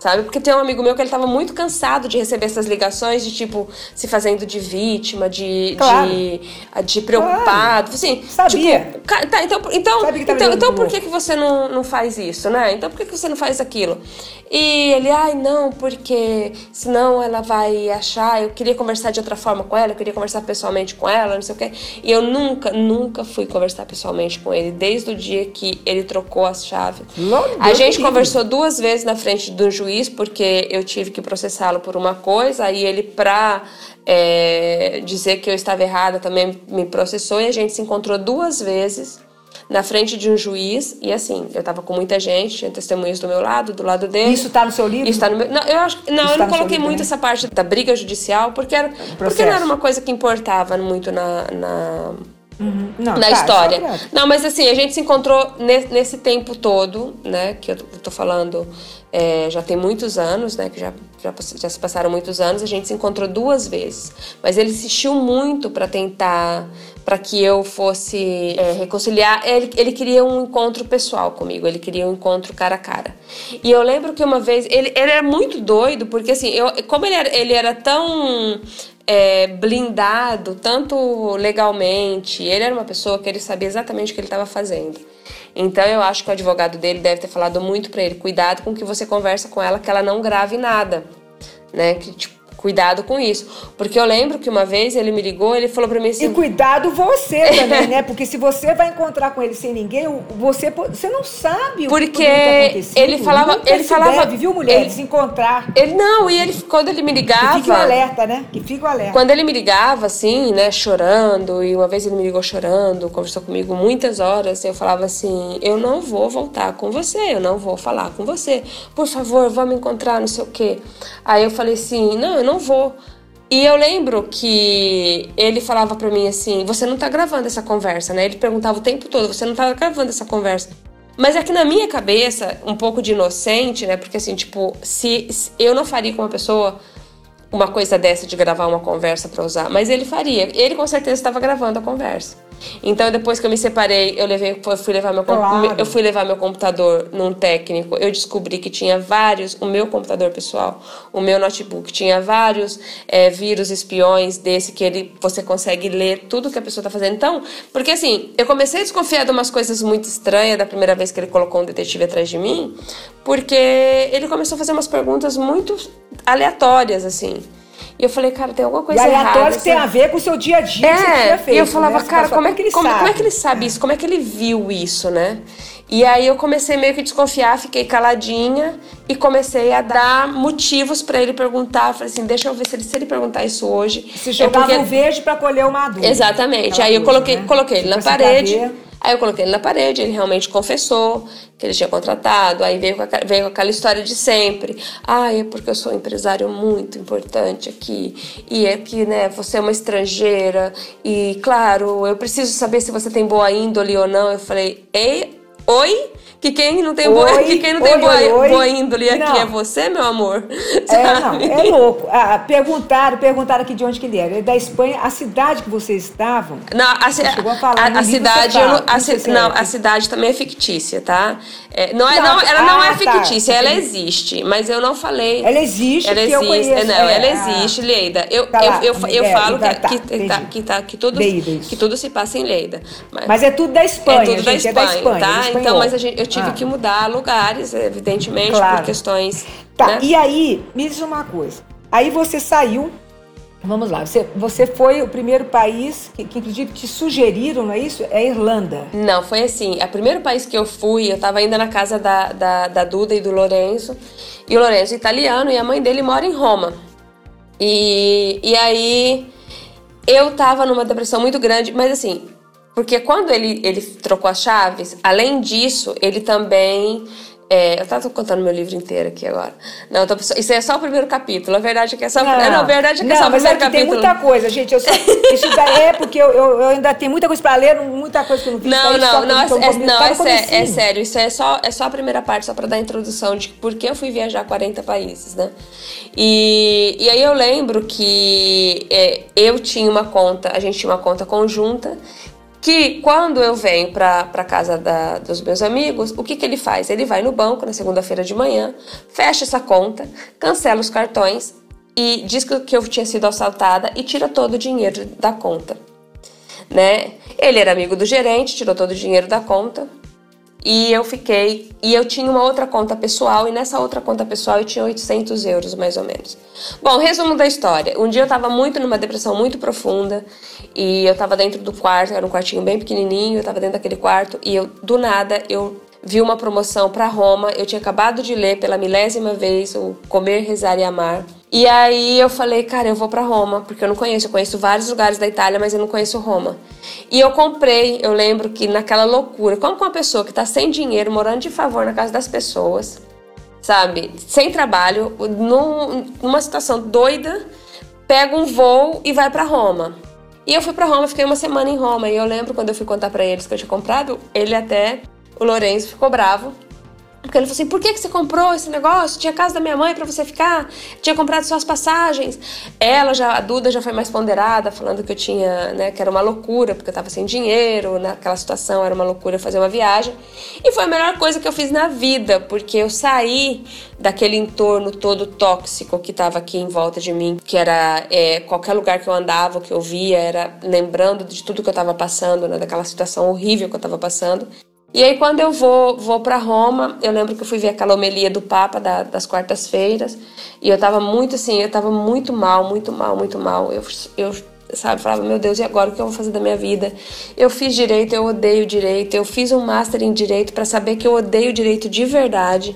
Sabe? Porque tem um amigo meu que ele tava muito cansado de receber essas ligações de tipo se fazendo de vítima, de claro. de, de, preocupado, claro. assim, sabia. Tipo, tá, então então então, então por que que você não, não faz isso, né? Então por que que você não faz aquilo? E ele, ai, não, porque senão ela vai achar, eu queria conversar de outra forma com ela, eu queria conversar pessoalmente com ela, não sei o quê. E eu nunca, nunca fui conversar pessoalmente com ele, desde o dia que ele trocou as chaves. a gente conversou duas vezes na frente do juiz juiz porque eu tive que processá-lo por uma coisa, aí ele, pra é, dizer que eu estava errada, também me processou e a gente se encontrou duas vezes na frente de um juiz e assim, eu tava com muita gente, tinha testemunhas do meu lado, do lado dele. Isso tá no seu livro? Isso tá no meu. Não, eu acho, não, Isso eu tá não coloquei muito também? essa parte da briga judicial porque era porque não era uma coisa que importava muito na, na Uhum. Não, na tá, história. Não, mas assim, a gente se encontrou nesse tempo todo, né? Que eu tô falando, é, já tem muitos anos, né? Que já, já, já, se passaram muitos anos, a gente se encontrou duas vezes. Mas ele insistiu muito para tentar, para que eu fosse é, reconciliar. Ele, ele queria um encontro pessoal comigo, ele queria um encontro cara a cara. E eu lembro que uma vez, ele, ele era muito doido, porque assim, eu, como ele era, ele era tão é, blindado, tanto legalmente. Ele era uma pessoa que ele sabia exatamente o que ele estava fazendo. Então eu acho que o advogado dele deve ter falado muito para ele: cuidado com que você conversa com ela, que ela não grave nada, né? Que tipo, Cuidado com isso. Porque eu lembro que uma vez ele me ligou, ele falou para mim assim. E cuidado você também, né? Porque se você vai encontrar com ele sem ninguém, você, você não sabe Porque o que ele falava. Nunca ele falava. Deve, viu, mulher? Ele, se encontrar. Ele não, e ele, quando ele me ligava. Que o alerta, né? Que o alerta. Quando ele me ligava, assim, né, chorando, e uma vez ele me ligou chorando, conversou comigo muitas horas, eu falava assim: eu não vou voltar com você, eu não vou falar com você. Por favor, vamos encontrar, não sei o quê. Aí eu falei assim: não, eu não não vou. E eu lembro que ele falava para mim assim: você não tá gravando essa conversa, né? Ele perguntava o tempo todo: você não tá gravando essa conversa. Mas é que na minha cabeça, um pouco de inocente, né? Porque assim, tipo, se, se eu não faria com uma pessoa uma coisa dessa de gravar uma conversa para usar, mas ele faria. Ele com certeza estava gravando a conversa. Então depois que eu me separei, eu levei, fui levar meu claro. eu fui levar meu computador num técnico. Eu descobri que tinha vários, o meu computador pessoal, o meu notebook tinha vários é, vírus espiões desse que ele você consegue ler tudo que a pessoa está fazendo. Então, porque assim, eu comecei a desconfiar de umas coisas muito estranhas da primeira vez que ele colocou um detetive atrás de mim, porque ele começou a fazer umas perguntas muito aleatórias assim. E eu falei, cara, tem alguma coisa e errada. aleatório que tem a ver com o seu dia a dia é, que você tinha feito. E eu falava, né? cara, como é, que ele como, como é que ele sabe isso? Como é que ele viu isso, né? E aí eu comecei meio que a desconfiar, fiquei caladinha e comecei a dar motivos para ele perguntar. Eu falei assim, deixa eu ver se ele, se ele perguntar isso hoje. Você jogava porque... o verde para colher o maduro. Exatamente. aí eu coloquei, né? coloquei ele na parede. Aí eu coloquei ele na parede, ele realmente confessou que ele tinha contratado, aí veio, veio aquela história de sempre. Ah, é porque eu sou um empresário muito importante aqui, e é que, né, você é uma estrangeira, e claro, eu preciso saber se você tem boa índole ou não. Eu falei, ei, oi? Que quem não tem, oi, boa, que quem não tem oi, boa, oi, boa índole aqui não. é você, meu amor. É, não, é louco. Ah, perguntaram, perguntaram aqui de onde que ele era. É da Espanha. A cidade que vocês estavam. Não, a, chegou a, falar, a, a cidade. Não, a, não, não a cidade também é fictícia, tá? É, não é, não, ela ah, não é ah, tá. fictícia, tá. ela existe, mas eu não falei. Ela existe, ela existe. Conheço, não, é, ela existe, Leida. Eu, tá eu, eu, eu, é, falo tá, que, que, tá, que, tá, que, tudo, que tudo se passa em Leida. Mas, mas é tudo da Espanha. É tudo é da Espanha tá? Então, mas gente, eu tive ah. que mudar lugares, evidentemente, claro. por questões. Tá, né? e aí, me diz uma coisa. Aí você saiu Vamos lá, você, você foi o primeiro país que, que, inclusive te sugeriram, não é isso? É a Irlanda. Não, foi assim. O primeiro país que eu fui, eu estava ainda na casa da, da, da, Duda e do Lorenzo. E o Lorenzo é italiano e a mãe dele mora em Roma. E, e aí eu estava numa depressão muito grande, mas assim, porque quando ele, ele trocou as chaves, além disso, ele também. É, eu tava contando meu livro inteiro aqui agora. Não, tô, isso é só o primeiro capítulo. A verdade é que é só, não, não, a verdade é que é só o primeiro capítulo. Tem muita coisa, gente. Eu só, isso daí é porque eu, eu, eu, ainda tenho muita coisa para ler, muita coisa que eu não vi. Não, não, não, é, é, não é, sé, é, sério. Isso é só, é só a primeira parte, só para dar a introdução de por que eu fui viajar a 40 países, né? E, e aí eu lembro que é, eu tinha uma conta, a gente tinha uma conta conjunta que quando eu venho para casa da, dos meus amigos, o que, que ele faz? Ele vai no banco na segunda-feira de manhã, fecha essa conta, cancela os cartões e diz que eu tinha sido assaltada e tira todo o dinheiro da conta. Né? Ele era amigo do gerente, tirou todo o dinheiro da conta, e eu fiquei. E eu tinha uma outra conta pessoal, e nessa outra conta pessoal eu tinha 800 euros mais ou menos. Bom, resumo da história. Um dia eu tava muito numa depressão muito profunda, e eu tava dentro do quarto, era um quartinho bem pequenininho, eu tava dentro daquele quarto, e eu, do nada, eu vi uma promoção para Roma. Eu tinha acabado de ler pela milésima vez o Comer, Rezar e Amar. E aí eu falei, cara, eu vou para Roma, porque eu não conheço, eu conheço vários lugares da Itália, mas eu não conheço Roma. E eu comprei, eu lembro que naquela loucura, como com uma pessoa que tá sem dinheiro, morando de favor na casa das pessoas, sabe, sem trabalho, num, numa situação doida, pega um voo e vai para Roma. E eu fui para Roma, fiquei uma semana em Roma, e eu lembro quando eu fui contar para eles que eu tinha comprado, ele até o Lourenço ficou bravo. Porque ele falou assim: por que, que você comprou esse negócio? Tinha casa da minha mãe para você ficar, tinha comprado suas passagens. Ela já, a Duda já foi mais ponderada, falando que eu tinha, né, que era uma loucura, porque eu tava sem dinheiro, naquela situação era uma loucura fazer uma viagem. E foi a melhor coisa que eu fiz na vida, porque eu saí daquele entorno todo tóxico que tava aqui em volta de mim, que era é, qualquer lugar que eu andava, que eu via, era lembrando de tudo que eu tava passando, né, daquela situação horrível que eu tava passando. E aí quando eu vou, vou para Roma, eu lembro que eu fui ver aquela homilia do Papa da, das quartas-feiras, e eu tava muito assim, eu tava muito mal, muito mal, muito mal. Eu, eu sabe, falava, meu Deus, e agora o que eu vou fazer da minha vida? Eu fiz direito, eu odeio direito, eu fiz um master em direito para saber que eu odeio direito de verdade.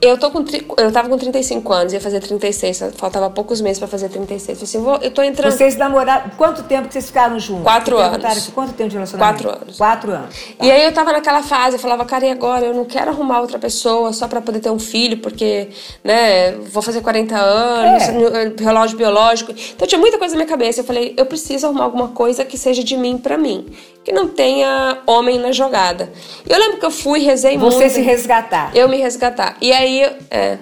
Eu, tô com, eu tava com 35 anos, ia fazer 36, faltava poucos meses para fazer 36. Eu, assim, vou, eu tô entrando. Vocês namoraram. Quanto tempo que vocês ficaram juntos? Quatro anos. quanto tempo de relacionamento? Quatro anos. Quatro anos. Tá. E aí eu tava naquela fase, eu falava, cara, e agora? Eu não quero arrumar outra pessoa só para poder ter um filho, porque, né, vou fazer 40 anos, é. relógio biológico. Então tinha muita coisa na minha cabeça. Eu falei, eu preciso arrumar alguma coisa que seja de mim para mim que não tenha homem na jogada. Eu lembro que eu fui, rezei Você muito. Você se resgatar. Eu me resgatar. E aí, é.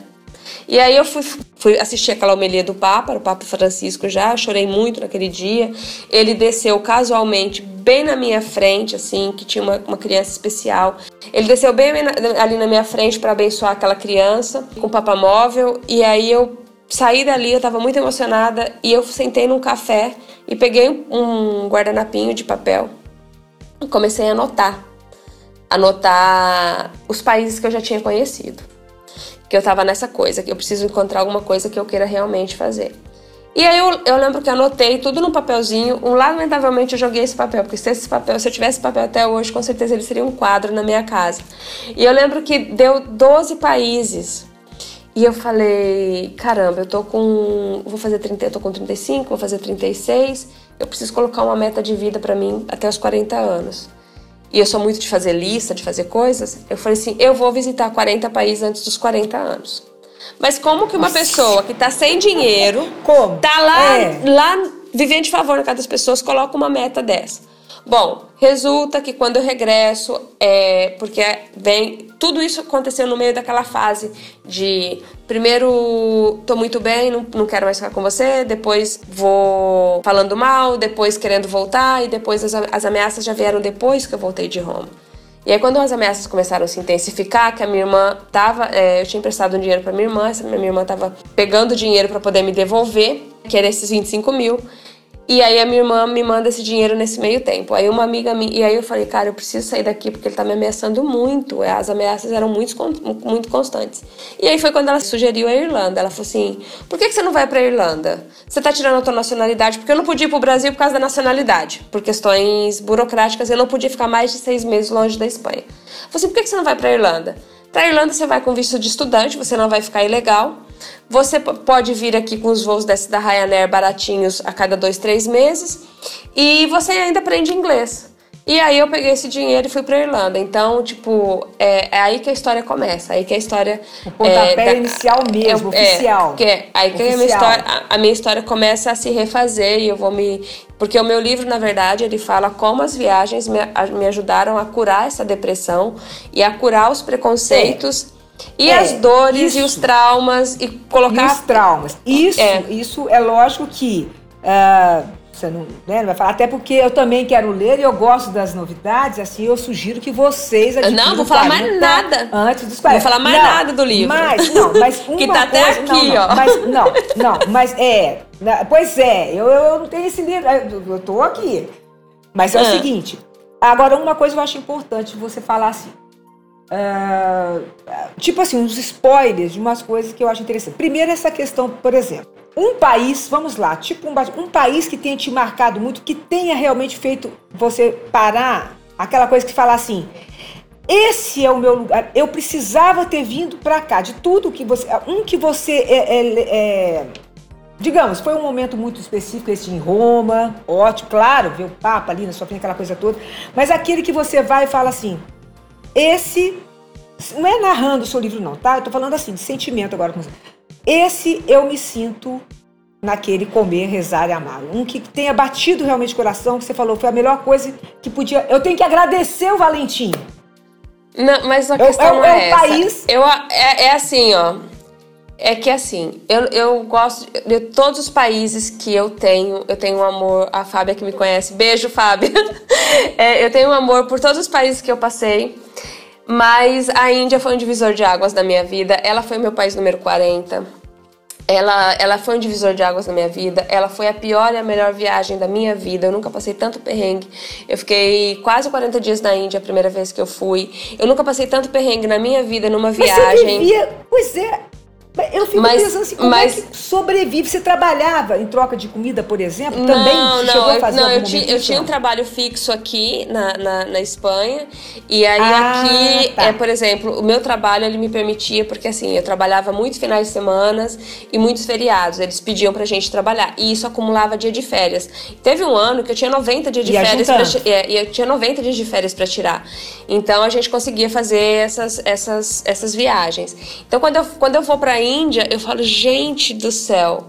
E aí eu fui, fui assistir aquela homilia do Papa, o Papa Francisco já, chorei muito naquele dia. Ele desceu casualmente bem na minha frente, assim, que tinha uma, uma criança especial. Ele desceu bem ali na minha frente para abençoar aquela criança com o Papa Móvel. E aí eu saí dali, eu estava muito emocionada e eu sentei num café e peguei um guardanapinho de papel comecei a anotar. Anotar os países que eu já tinha conhecido. Que eu tava nessa coisa, que eu preciso encontrar alguma coisa que eu queira realmente fazer. E aí eu, eu lembro que anotei tudo num papelzinho. Um, lamentavelmente eu joguei esse papel, porque se esse papel, se eu tivesse esse papel até hoje, com certeza ele seria um quadro na minha casa. E eu lembro que deu 12 países. E eu falei, caramba, eu tô com. Vou fazer 30, eu tô com 35, vou fazer 36 eu preciso colocar uma meta de vida para mim até os 40 anos. E eu sou muito de fazer lista, de fazer coisas. Eu falei assim, eu vou visitar 40 países antes dos 40 anos. Mas como que uma Nossa. pessoa que está sem dinheiro, como? tá lá, é. lá vivendo de favor na casa das pessoas, coloca uma meta dessa? Bom, resulta que quando eu regresso, é, porque vem tudo isso aconteceu no meio daquela fase de primeiro tô muito bem, não, não quero mais ficar com você, depois vou falando mal, depois querendo voltar e depois as, as ameaças já vieram depois que eu voltei de Roma. E aí quando as ameaças começaram a se intensificar, que a minha irmã tava, é, eu tinha emprestado um dinheiro para minha irmã, essa minha irmã tava pegando dinheiro para poder me devolver, que era esses 25 mil. E aí a minha irmã me manda esse dinheiro nesse meio tempo. Aí uma amiga minha, e aí eu falei, cara, eu preciso sair daqui porque ele tá me ameaçando muito. É, as ameaças eram muito, muito constantes. E aí foi quando ela sugeriu a Irlanda. Ela falou assim: por que, você não vai pra Irlanda? Você tá tirando a tua nacionalidade? Porque eu não podia ir pro Brasil por causa da nacionalidade. Por questões burocráticas, eu não podia ficar mais de seis meses longe da Espanha. Eu falei assim: por que, que você não vai pra Irlanda? Pra Irlanda você vai com visto de estudante, você não vai ficar ilegal. Você pode vir aqui com os voos desse da Ryanair baratinhos a cada dois, três meses e você ainda aprende inglês. E aí eu peguei esse dinheiro e fui pra Irlanda. Então, tipo, é, é aí que a história começa. Aí que a história. O pontapé é, da, inicial mesmo, é, oficial. É, que é, aí que a minha, história, a, a minha história começa a se refazer e eu vou me. Porque o meu livro, na verdade, ele fala como as viagens me, me ajudaram a curar essa depressão e a curar os preconceitos. E é, as dores isso. e os traumas e colocar. E os traumas. Isso é, isso é lógico que uh, você não, né, não vai falar, até porque eu também quero ler e eu gosto das novidades, assim, eu sugiro que vocês Não, vou falar mais nada. Antes dos 40. Vou falar mais não, nada do livro. Mas, não, mas uma Que tá até coisa, aqui, não, não, ó. Mas, não, não, mas é, pois é, eu, eu não tenho esse livro, eu eu tô aqui. Mas é o Ah. seguinte, agora uma coisa eu acho importante você falar assim, ah, tipo assim, uns spoilers de umas coisas que eu acho interessante. Primeiro, essa questão, por exemplo, um país, vamos lá, tipo um, um país que tenha te marcado muito, que tenha realmente feito você parar, aquela coisa que fala assim. Esse é o meu lugar. Eu precisava ter vindo pra cá. De tudo que você. Um que você é, é- é- digamos, foi um momento muito específico esse em Roma, ótimo, claro, ver o Papa ali na sua frente, aquela coisa toda. Mas aquele que você vai e fala assim: esse. Não é narrando o seu livro, não, tá? Eu tô falando assim, de sentimento agora com você. Esse eu me sinto naquele comer, rezar e amar. Um que tenha batido realmente o coração, que você falou, foi a melhor coisa que podia. Eu tenho que agradecer o Valentim. Não, mas a É questão é o- não é é, o essa. país- Eu, é, é assim, ó. É que assim, eu, eu gosto de todos os países que eu tenho, eu tenho um amor. A Fábia que me conhece, beijo, Fábia. É, eu tenho um amor por todos os países que eu passei. Mas a Índia foi um divisor de águas na minha vida. Ela foi meu país número 40. Ela, ela foi um divisor de águas na minha vida. Ela foi a pior e a melhor viagem da minha vida. Eu nunca passei tanto perrengue. Eu fiquei quase 40 dias na Índia a primeira vez que eu fui. Eu nunca passei tanto perrengue na minha vida numa Mas você viagem. vivia. Pois é. Eu fico Mas- pensando assim, como mas- é que sobrevive? Você trabalhava em troca de comida, por exemplo? Também Não, Você não, chegou a fazer não, eu, ti- eu tinha um trabalho fixo aqui na, na, na Espanha. E aí Ah, aqui, tá. é, por exemplo, o meu trabalho ele me permitia, porque assim, eu trabalhava muitos finais de semana e muitos feriados. Eles pediam pra gente trabalhar. E isso acumulava dia de férias. Teve um ano que eu tinha 90 dias de Ia férias pra, é, e eu tinha 90 dias de férias para tirar. Então a gente conseguia fazer essas, essas, essas viagens. Então quando eu, quando eu vou para a Índia, eu falo, gente do céu,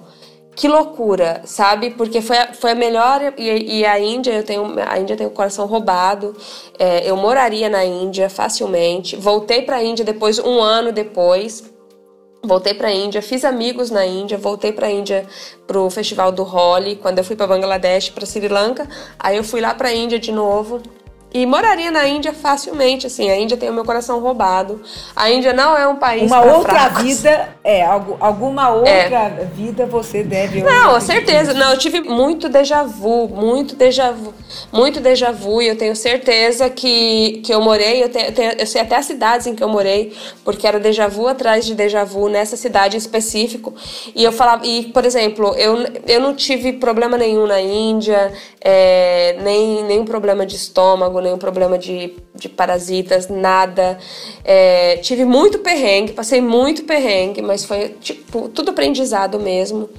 que loucura, sabe? Porque foi, a- foi a melhor e, e a Índia eu tenho a Índia tem o coração roubado. É, eu moraria na Índia facilmente. Voltei para a Índia depois um ano depois. Voltei para a Índia, fiz amigos na Índia, voltei para a Índia pro festival do Holi, quando eu fui para Bangladesh, para Sri Lanka, aí eu fui lá para a Índia de novo. E moraria na Índia facilmente, assim, a Índia tem o meu coração roubado. A Índia não é um país Uma outra fracos. vida, é, algu- alguma outra vida você deve. Não, certeza. Não, eu tive muito déjà vu, muito déjà vu, muito déjà vu, e eu tenho certeza que, que eu morei, eu, tenho, eu tenho- eu sei até as cidades em que eu morei, porque era déjà vu atrás de déjà vu nessa cidade em específico. E eu falava, e por exemplo, eu, eu não tive problema nenhum na Índia, é, nem nenhum problema de estômago, nenhum problema de, de parasitas, nada. É, tive muito perrengue, passei muito perrengue, mas foi tipo tudo aprendizado mesmo.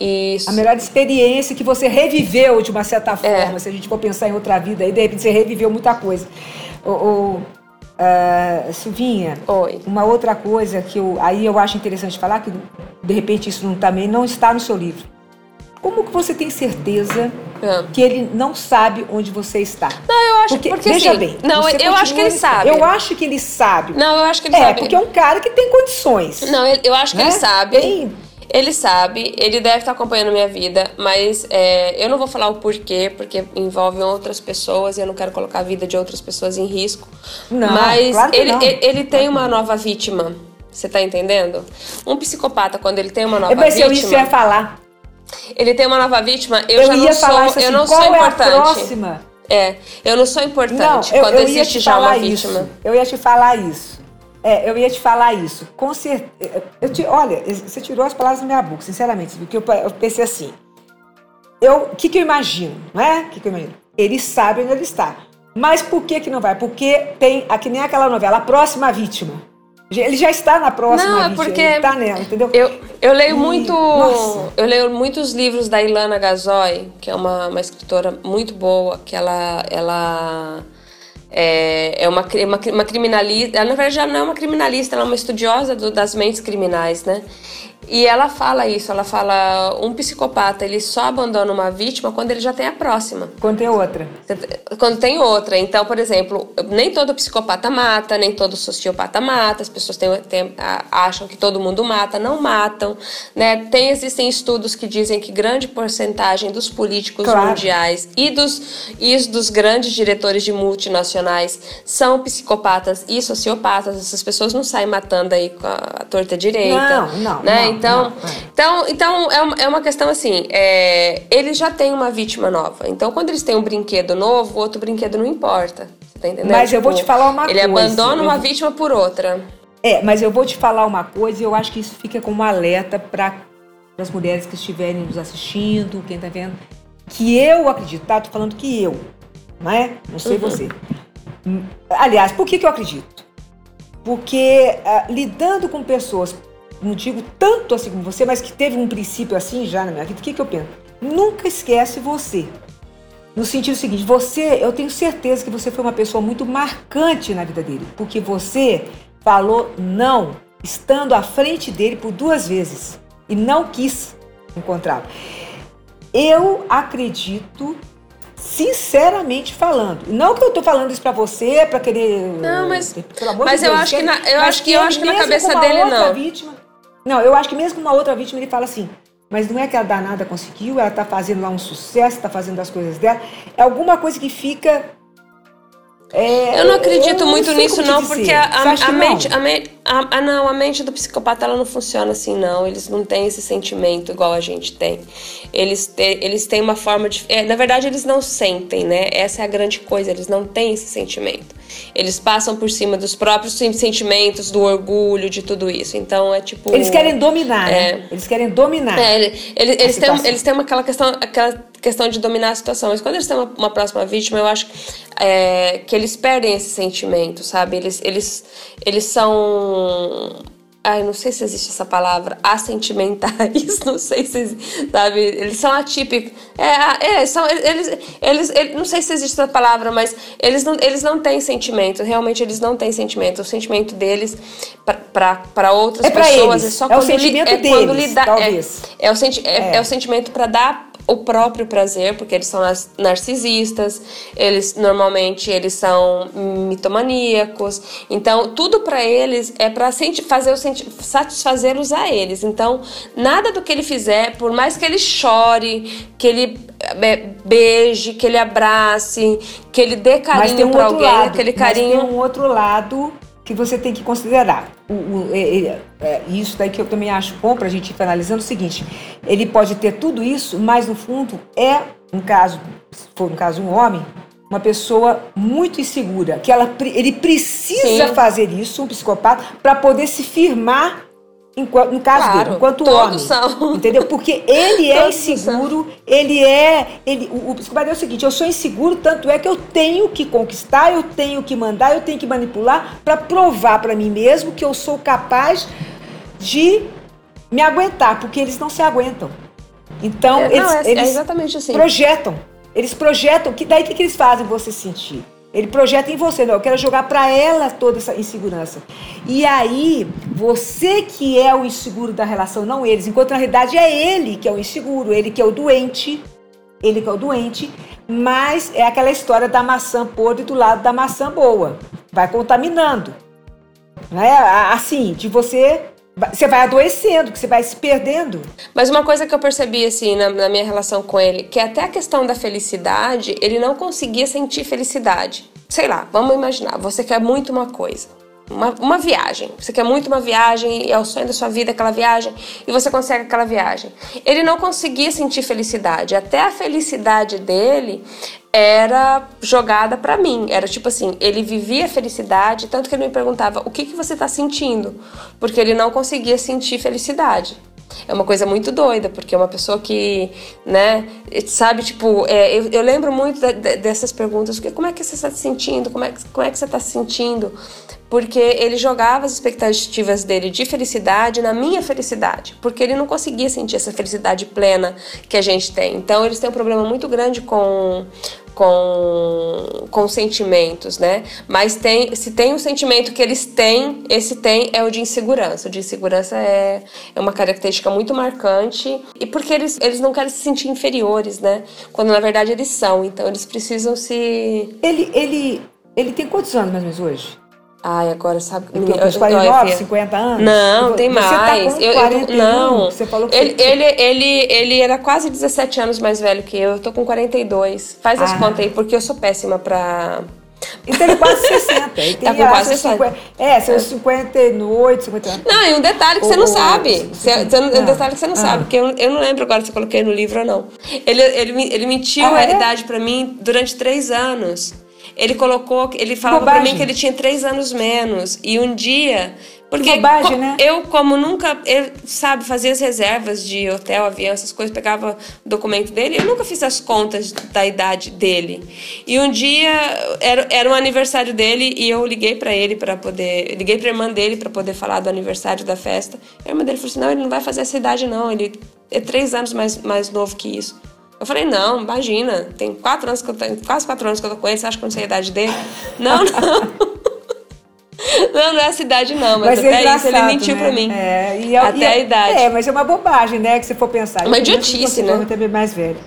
E A melhor experiência que você reviveu de uma certa É. forma, se a gente for pensar em outra vida, aí de repente você reviveu muita coisa. O, ah, Silvinha, Oi. uma outra coisa que eu, aí eu acho interessante falar, que de repente isso não, também não está no seu livro. Como que você tem certeza Ah. que ele não sabe onde você está? Não, eu acho porque, veja assim, bem. Não, você eu acho que ele sabe. Eu acho que ele sabe. Não, eu acho que ele é, sabe. porque é um cara que tem condições. Não, eu acho que né? ele sabe. Tem- Ele sabe, ele deve estar acompanhando minha vida, mas é, eu não vou falar o porquê, porque envolve outras pessoas e eu não quero colocar a vida de outras pessoas em risco. Não, mas claro ele, não. ele, ele tem uma nova vítima. Você tá entendendo? Um psicopata, quando ele tem uma nova Eu pensei vítima. ia falar. Ele tem uma nova vítima, eu, Eu, já ia não falar sou, isso assim, eu não qual sou é a importante. próxima? É, eu não sou Não, importante eu, quando eu existe te já uma falar vítima. isso. Eu ia te falar isso. É, eu ia te falar isso. Com certeza. Eu te, olha, você tirou as palavras da minha boca, sinceramente. Porque eu, eu pensei assim. Eu, o que, que eu imagino, não é? O que, que eu imagino? Ele sabe onde ele está. Mas por que, que não vai? Porque tem, aqui nem aquela novela, a próxima vítima. Ele já está na próxima Não, é porque Ele tá nela, entendeu? Eu, eu leio muito. nossa. Eu leio muitos livros da Ilana Gazoy, que é uma, uma escritora muito boa, que ela. ela é, é uma, cri- uma, uma criminalista. Ela, na verdade, ela não é uma criminalista, ela é uma estudiosa do- das mentes criminais, né? E ela fala isso, ela fala, um psicopata, ele só abandona uma vítima quando ele já tem a próxima. Quando tem outra. Quando tem outra. Então, por exemplo, nem todo psicopata mata, nem todo sociopata mata, as pessoas têm, têm, acham que todo mundo mata, não matam, né? Tem, existem estudos que dizem que grande porcentagem dos políticos claro. mundiais e dos, e dos grandes diretores de multinacionais são psicopatas e sociopatas, essas pessoas não saem matando aí com a torta direita. Não, não. Né? Não, então, não, é. então, então é, uma, é uma questão assim: é, eles já têm uma vítima nova. Então, quando eles têm um brinquedo novo, o outro brinquedo não importa. Você tá entendendo? Mas tipo, eu vou te tipo, falar uma ele coisa. Ele abandona uma vítima por outra. É, mas eu vou te falar uma coisa e eu acho que isso fica como um alerta para as mulheres que estiverem nos assistindo, quem está vendo, que eu acredito, tá? Tô falando que eu, não é? Não sei uhum. você. Aliás, por que, que eu acredito? Porque uh, lidando com pessoas, não digo tanto assim como você, mas que teve um princípio assim já na minha vida, o que, que eu penso? Nunca esquece você. No sentido seguinte, você, eu tenho certeza que você foi uma pessoa muito marcante na vida dele, porque você falou não, estando à frente dele por duas vezes e não quis encontrá-lo. Eu acredito sinceramente falando. Não que eu tô falando isso para você, para querer. Não, mas. Pelo amor mas de eu Deus, acho que na, eu acho que eu acho que na cabeça dele não. Vítima, não, eu acho que mesmo uma outra vítima ele fala assim. Mas não é que a danada conseguiu, ela tá fazendo lá um sucesso, tá fazendo as coisas dela. É alguma coisa que fica é, eu não acredito eu não muito nisso, não, porque a, a, a mente, a, a, a, não, a mente do psicopata ela não funciona assim, não. Eles não têm esse sentimento igual a gente tem. Eles, te, eles têm uma forma de. É, na verdade, eles não sentem, né? Essa é a grande coisa, eles não têm esse sentimento. Eles passam por cima dos próprios sentimentos, do orgulho, de tudo isso. Então é tipo. Eles querem dominar, é, né? Eles querem dominar. É, eles, eles, têm, eles têm aquela questão. Aquela questão de dominar a situação. Mas quando eles têm uma, uma próxima vítima, eu acho é, que eles perdem esse sentimento, sabe? Eles, eles, eles são Ai, não sei se existe essa palavra, assentimentais, não sei se, sabe, eles são atípicos, é, é são, eles, eles, eles, não sei se existe essa palavra, mas eles não, eles não têm sentimento, realmente eles não têm sentimento, o sentimento deles para outras é pessoas eles. é só é quando, o sentimento li, é deles, quando lidar, talvez. É, é, o senti é, é. é o sentimento para dar o próprio prazer, porque eles são narcisistas, eles normalmente eles são mitomaníacos. Então, tudo para eles é para fazer satisfazê-los a eles. Então, nada do que ele fizer, por mais que ele chore, que ele é, beije, que ele abrace, que ele dê carinho um para alguém, lado, aquele carinho. Mas tem um outro lado que você tem que considerar. O, o, é, é, isso daí que eu também acho bom para a gente ir analisando o seguinte: ele pode ter tudo isso, mas no fundo é um caso, se for um caso um homem, uma pessoa muito insegura, que ela, ele precisa Sim. fazer isso, um psicopata, para poder se firmar Enquanto, no caso claro, dele, enquanto homem. São. Entendeu? Porque ele é inseguro, são. ele é. Ele, o, o psicopata é o seguinte: eu sou inseguro, tanto é que eu tenho que conquistar, eu tenho que mandar, eu tenho que manipular para provar para mim mesmo que eu sou capaz de me aguentar, porque eles não se aguentam. Então, é, eles, não, é, eles é exatamente assim. projetam. Eles projetam, que daí o que, que eles fazem você sentir? Ele projeta em você, não, eu quero jogar para ela toda essa insegurança. E aí, você que é o inseguro da relação, não eles, enquanto na realidade é ele que é o inseguro, ele que é o doente, ele que é o doente, mas é aquela história da maçã podre do lado da maçã boa. Vai contaminando. Né? Assim, de você você vai adoecendo, que você vai se perdendo. Mas uma coisa que eu percebi, assim, na, na, minha relação com ele, que até a questão da felicidade, ele não conseguia sentir felicidade. Sei lá, vamos imaginar, você quer muito uma coisa. Uma, uma viagem. Você quer muito uma viagem, é o sonho da sua vida aquela viagem, e você consegue aquela viagem. Ele não conseguia sentir felicidade. Até a felicidade dele era jogada para mim. Era tipo assim, ele vivia felicidade, tanto que ele me perguntava o que, que você tá sentindo, porque ele não conseguia sentir felicidade. É uma coisa muito doida, porque é uma pessoa que, né, sabe, tipo, é, eu, eu, lembro muito de, de, dessas perguntas, como é que você está se sentindo, como é, como é que você está se sentindo? Porque ele jogava as expectativas dele de felicidade na minha felicidade, porque ele não conseguia sentir essa felicidade plena que a gente tem. Então eles têm um problema muito grande com com, com sentimentos, né? Mas tem, se tem um sentimento que eles têm, esse tem é o de insegurança. O de insegurança é, é uma característica muito marcante e porque eles, eles não querem se sentir inferiores, né? Quando na verdade eles são. Então eles precisam se. Ele, ele, ele tem quantos anos mais ou menos hoje? Ai, agora sabe. Ele tem uns 49, 50 anos? Não, tem mais. Tá eu, 41, eu, não. Você falou que ele, você... ele, ele, ele era quase 17 anos mais velho que eu. Eu tô com 42. Faz as Ah. contas aí, porque eu sou péssima pra. Então ele quase 60. Ele Tá com quase seus 60. 50 É, seus 58, 59. Não, e um detalhe que você não sabe. você- não- ah, um detalhe que você não ah. sabe, porque eu, eu não lembro agora se eu coloquei no livro ou não. Ele, ele, ele mentiu Ah, a é? idade pra mim durante três anos. Ele colocou, ele falava pra bobagem. mim que ele tinha três anos menos. E um dia. Porque bobagem, né? eu, como nunca, eu, sabe, fazia as reservas de hotel, avião, essas coisas, pegava o documento dele, eu nunca fiz as contas da idade dele. E um dia era, era um aniversário dele e eu liguei pra ele para poder. Liguei pra irmã dele pra poder falar do aniversário da festa. A irmã dele falou assim: não, ele não vai fazer essa idade, não. Ele é três anos mais, mais novo que isso. Eu falei, não, imagina, tem quatro anos que eu tenho, quase quatro anos que eu tô com ele, você acha que eu não sei a idade dele? Não, não. Não, não é essa idade, não, mas, Mas é até isso ele mentiu né? pra mim. É, e é- até e é- a idade. É, mas é uma bobagem, né? Que você for pensar. Uma idiotice, né? também mais velho.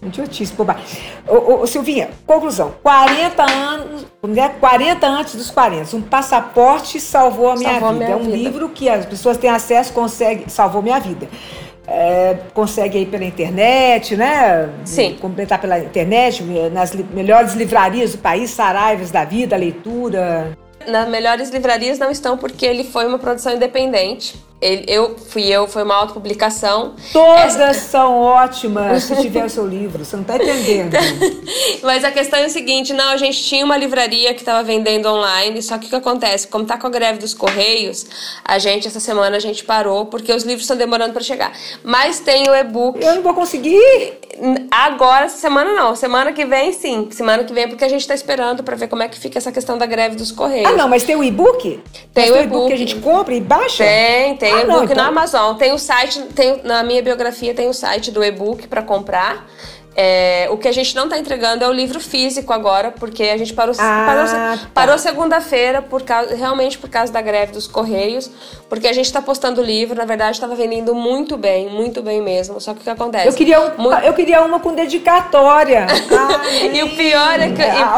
Idiotice, bobagem. Ô, ô, Silvinha, conclusão. 40 anos, né? 40 antes dos 40. Um passaporte salvou a minha Salvou a vida. minha é um vida. livro que as pessoas têm acesso, consegue, salvou minha vida. É, consegue aí pela internet, né? Sim. Completar pela internet, nas li- melhores livrarias do país, Saraivas da Vida, leitura. Nas melhores livrarias não estão porque ele foi uma produção independente. Ele, eu fui eu, foi uma autopublicação. Todas são ótimas se tiver o seu livro, você não está entendendo. Mas a questão é o seguinte, não, a gente tinha uma livraria que estava vendendo online, só que o que acontece? Como tá com a greve dos correios, a gente essa semana a gente parou porque os livros estão demorando para chegar. Mas tem o e-book Eu não vou conseguir. Agora, essa semana não. Semana que vem, sim. Semana que vem, porque a gente tá esperando pra ver como é que fica essa questão da greve dos Correios. Ah, não, mas tem o e-book? Tem Mas o e-book e-book. que a gente compra e baixa? Tem, tem Ah, e-book não, então- na Amazon. Tem o site, tem, na minha biografia tem o site do e-book pra comprar. É, o que a gente não tá entregando é o livro físico agora, porque a gente parou, Ah, parou, tá. parou segunda-feira, por causa, realmente por causa da greve dos Correios, porque a gente tá postando o livro, na verdade estava vendendo muito bem, muito bem mesmo. Só que o que acontece? Eu queria, um, Mu- eu queria uma com dedicatória. Ai, E o pior é que- A,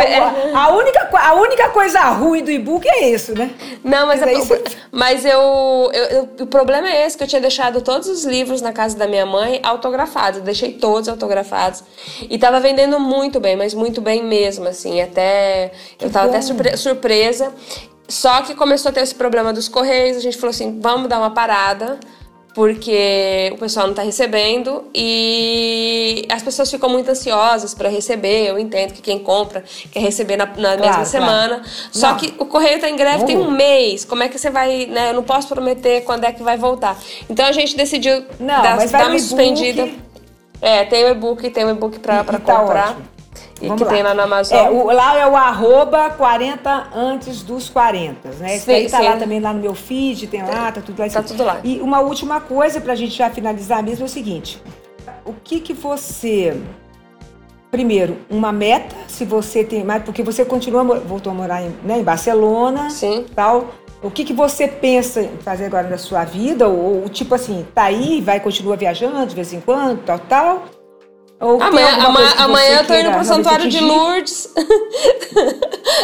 a- a única, a única coisa ruim do e-book é isso, né? Não, mas, Mas é- mas eu, eu- eu- O problema é esse: que eu tinha deixado todos os livros na casa da minha mãe autografados. Eu deixei todos autografados. E tava vendendo muito bem, mas muito bem mesmo, assim. Até. eu tava até bom. surpre- surpresa. Só que começou a ter esse problema dos correios. A gente falou assim: vamos dar uma parada. Porque o pessoal não tá recebendo e as pessoas ficam muito ansiosas para receber. Eu entendo que quem compra quer receber na, na mesma claro. semana. Só Não. que o correio tá em greve tem um Uhum. mês. Como é que você vai, né? Eu não posso prometer quando é que vai voltar. Então a gente decidiu Não, dar, dar uma suspendida. É, tem o e-book, tem o e-book pra, E- pra tá comprar. ótimo. E Vamos que lá. tem lá no Amazon. É, o- lá é o arroba 40 antes dos 40, né? Isso Sim, aí tá sim. lá também, lá no meu feed, tem lá, tá tudo lá. Tá tudo lá. E uma última coisa pra gente já finalizar mesmo é o seguinte. O que que você... Primeiro, uma meta, se você tem mais... Porque você continua, voltou a morar em, né, em Barcelona, Sim. tal. O que que você pensa em fazer agora na sua vida? Ou, tipo assim, tá aí, vai, continua viajando de vez em quando, tal, tal? Ou Amanhã, alguma ama- coisa que você amanhã eu tô indo pro Santuário de? Lourdes.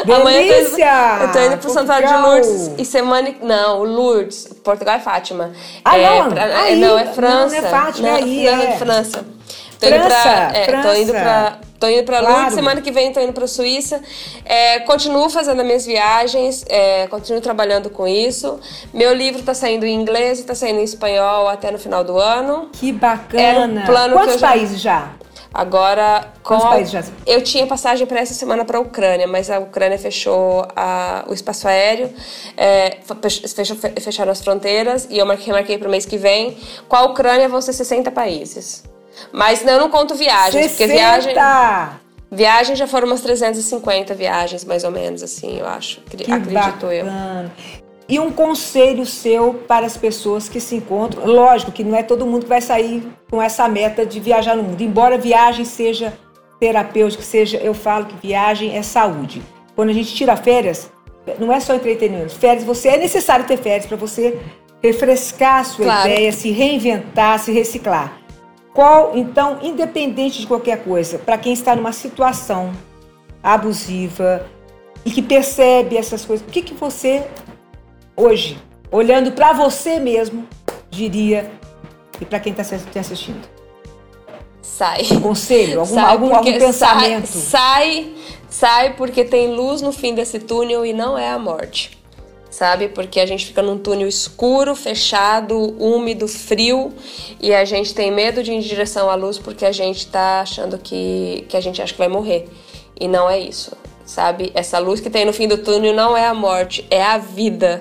Amanhã eu tô indo-! Eu tô indo pro Santuário de! Lourdes. E semana. Não, Lourdes. Portugal é Fátima. Ah, é, não? pra- Aí, não, é não, França. não é Fátima, é aí, não, é. França. Tô indo França, pra. É, tô indo França. pra. Tô indo pra Claro. Lourdes, semana que vem tô indo pra Suíça. É, continuo fazendo as minhas viagens, é, continuo trabalhando com isso. Meu livro tá saindo em inglês e tá saindo em espanhol até no final do ano. Que bacana! Plano que Quantos eu já- países já? Agora, com Quantos a- países já? eu tinha passagem para essa semana para a Ucrânia, mas a Ucrânia fechou a- o espaço aéreo, é, fe- fechou- fe- fecharam as fronteiras e eu marquei, marquei para o mês que vem. Com a Ucrânia vão ser 60 países. Mas eu não conto viagens, porque viagem. Viagem já foram umas 350 viagens, mais ou menos, assim, eu acho. Que acredito bacana. eu. E um conselho seu para as pessoas que se encontram. Lógico que não é todo mundo que vai sair com essa meta de viajar no mundo. Embora viagem seja terapêutica, seja, eu falo que viagem é saúde. Quando a gente tira férias, não é só entretenimento. Férias, você é necessário ter férias para você refrescar a sua claro. ideia, se reinventar, se reciclar. Qual, então, independente de qualquer coisa, para quem está numa situação abusiva e que percebe essas coisas, o que, que você, hoje, olhando para você mesmo, diria e para quem está te assistindo? Sai. Um conselho, algum, sai algum, algum pensamento? Sai, sai, sai porque tem luz no fim desse túnel e não é a morte sabe? Porque a gente fica num túnel escuro, fechado, úmido, frio e a gente tem medo de ir em direção à luz porque a gente tá achando que, que a gente acha que vai morrer. E não é isso, sabe? Essa luz que tem no fim do túnel não é a morte, é a vida,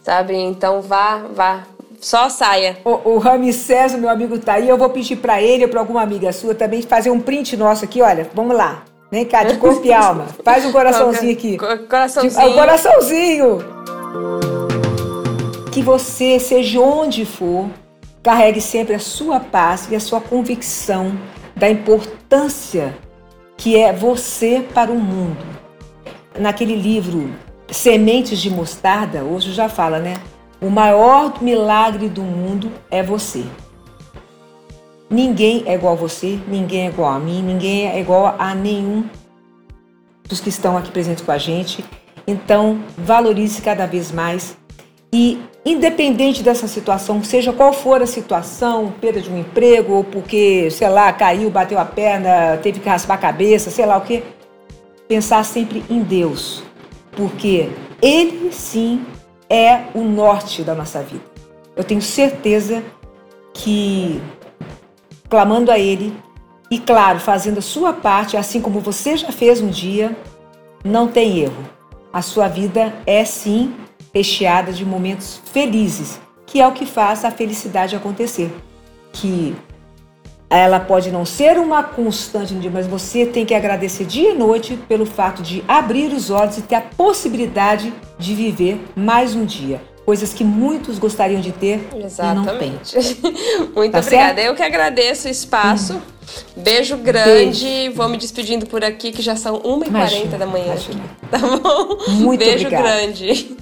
sabe? Então vá, vá. Só saia. O, o Ramsés, meu amigo, tá aí. Eu vou pedir para ele ou para alguma amiga sua também fazer um print nosso aqui. Olha, vamos lá. Vem cá, de corpo e alma. Faz um coraçãozinho aqui. Coraçãozinho. De, um coraçãozinho. Que você, seja onde for, carregue sempre a sua paz e a sua convicção da importância que é você para o mundo. Naquele livro Sementes de Mostarda, hoje já fala, né? O maior milagre do mundo é você. Ninguém é igual a você, ninguém é igual a mim, ninguém é igual a nenhum dos que estão aqui presentes com a gente. Então, valorize cada vez mais e independente dessa situação, seja qual for a situação, perda de um emprego ou porque, sei lá, caiu, bateu a perna, teve que raspar a cabeça, sei lá o que, pensar sempre em Deus, porque Ele sim é o norte da nossa vida. Eu tenho certeza que clamando a Ele e, claro, fazendo a sua parte, assim como você já fez um dia, não tem erro. A sua vida é sim recheada de momentos felizes, que é o que faz a felicidade acontecer. Que ela pode não ser uma constante mas você tem que agradecer dia e noite pelo fato de abrir os olhos e ter a possibilidade de viver mais um dia. Coisas que muitos gostariam de ter Exatamente. e não têm. Muito tá obrigada. Certo? Eu que agradeço o espaço. Hum. Beijo grande. Beijo. Vou me despedindo por aqui, que já são 1h40 da manhã. Imagina. Tá bom? Muito Beijo obrigada. grande.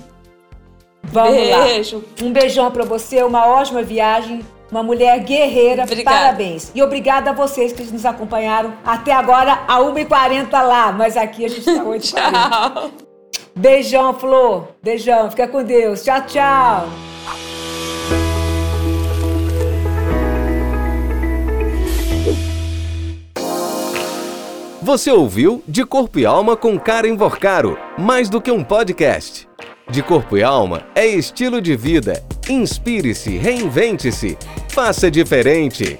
Vamos Beijo. lá. Um beijão para você, uma ótima viagem. Uma mulher guerreira, obrigada. parabéns. E obrigada a vocês que nos acompanharam até agora, a 1h40 lá, mas aqui a gente está 8h40. Beijão, Flor. Beijão, fica com Deus. Tchau, tchau. Você ouviu De Corpo e Alma com Karen Vorcaro, mais do que um podcast. De corpo e alma é estilo de vida. Inspire-se, reinvente-se, faça diferente.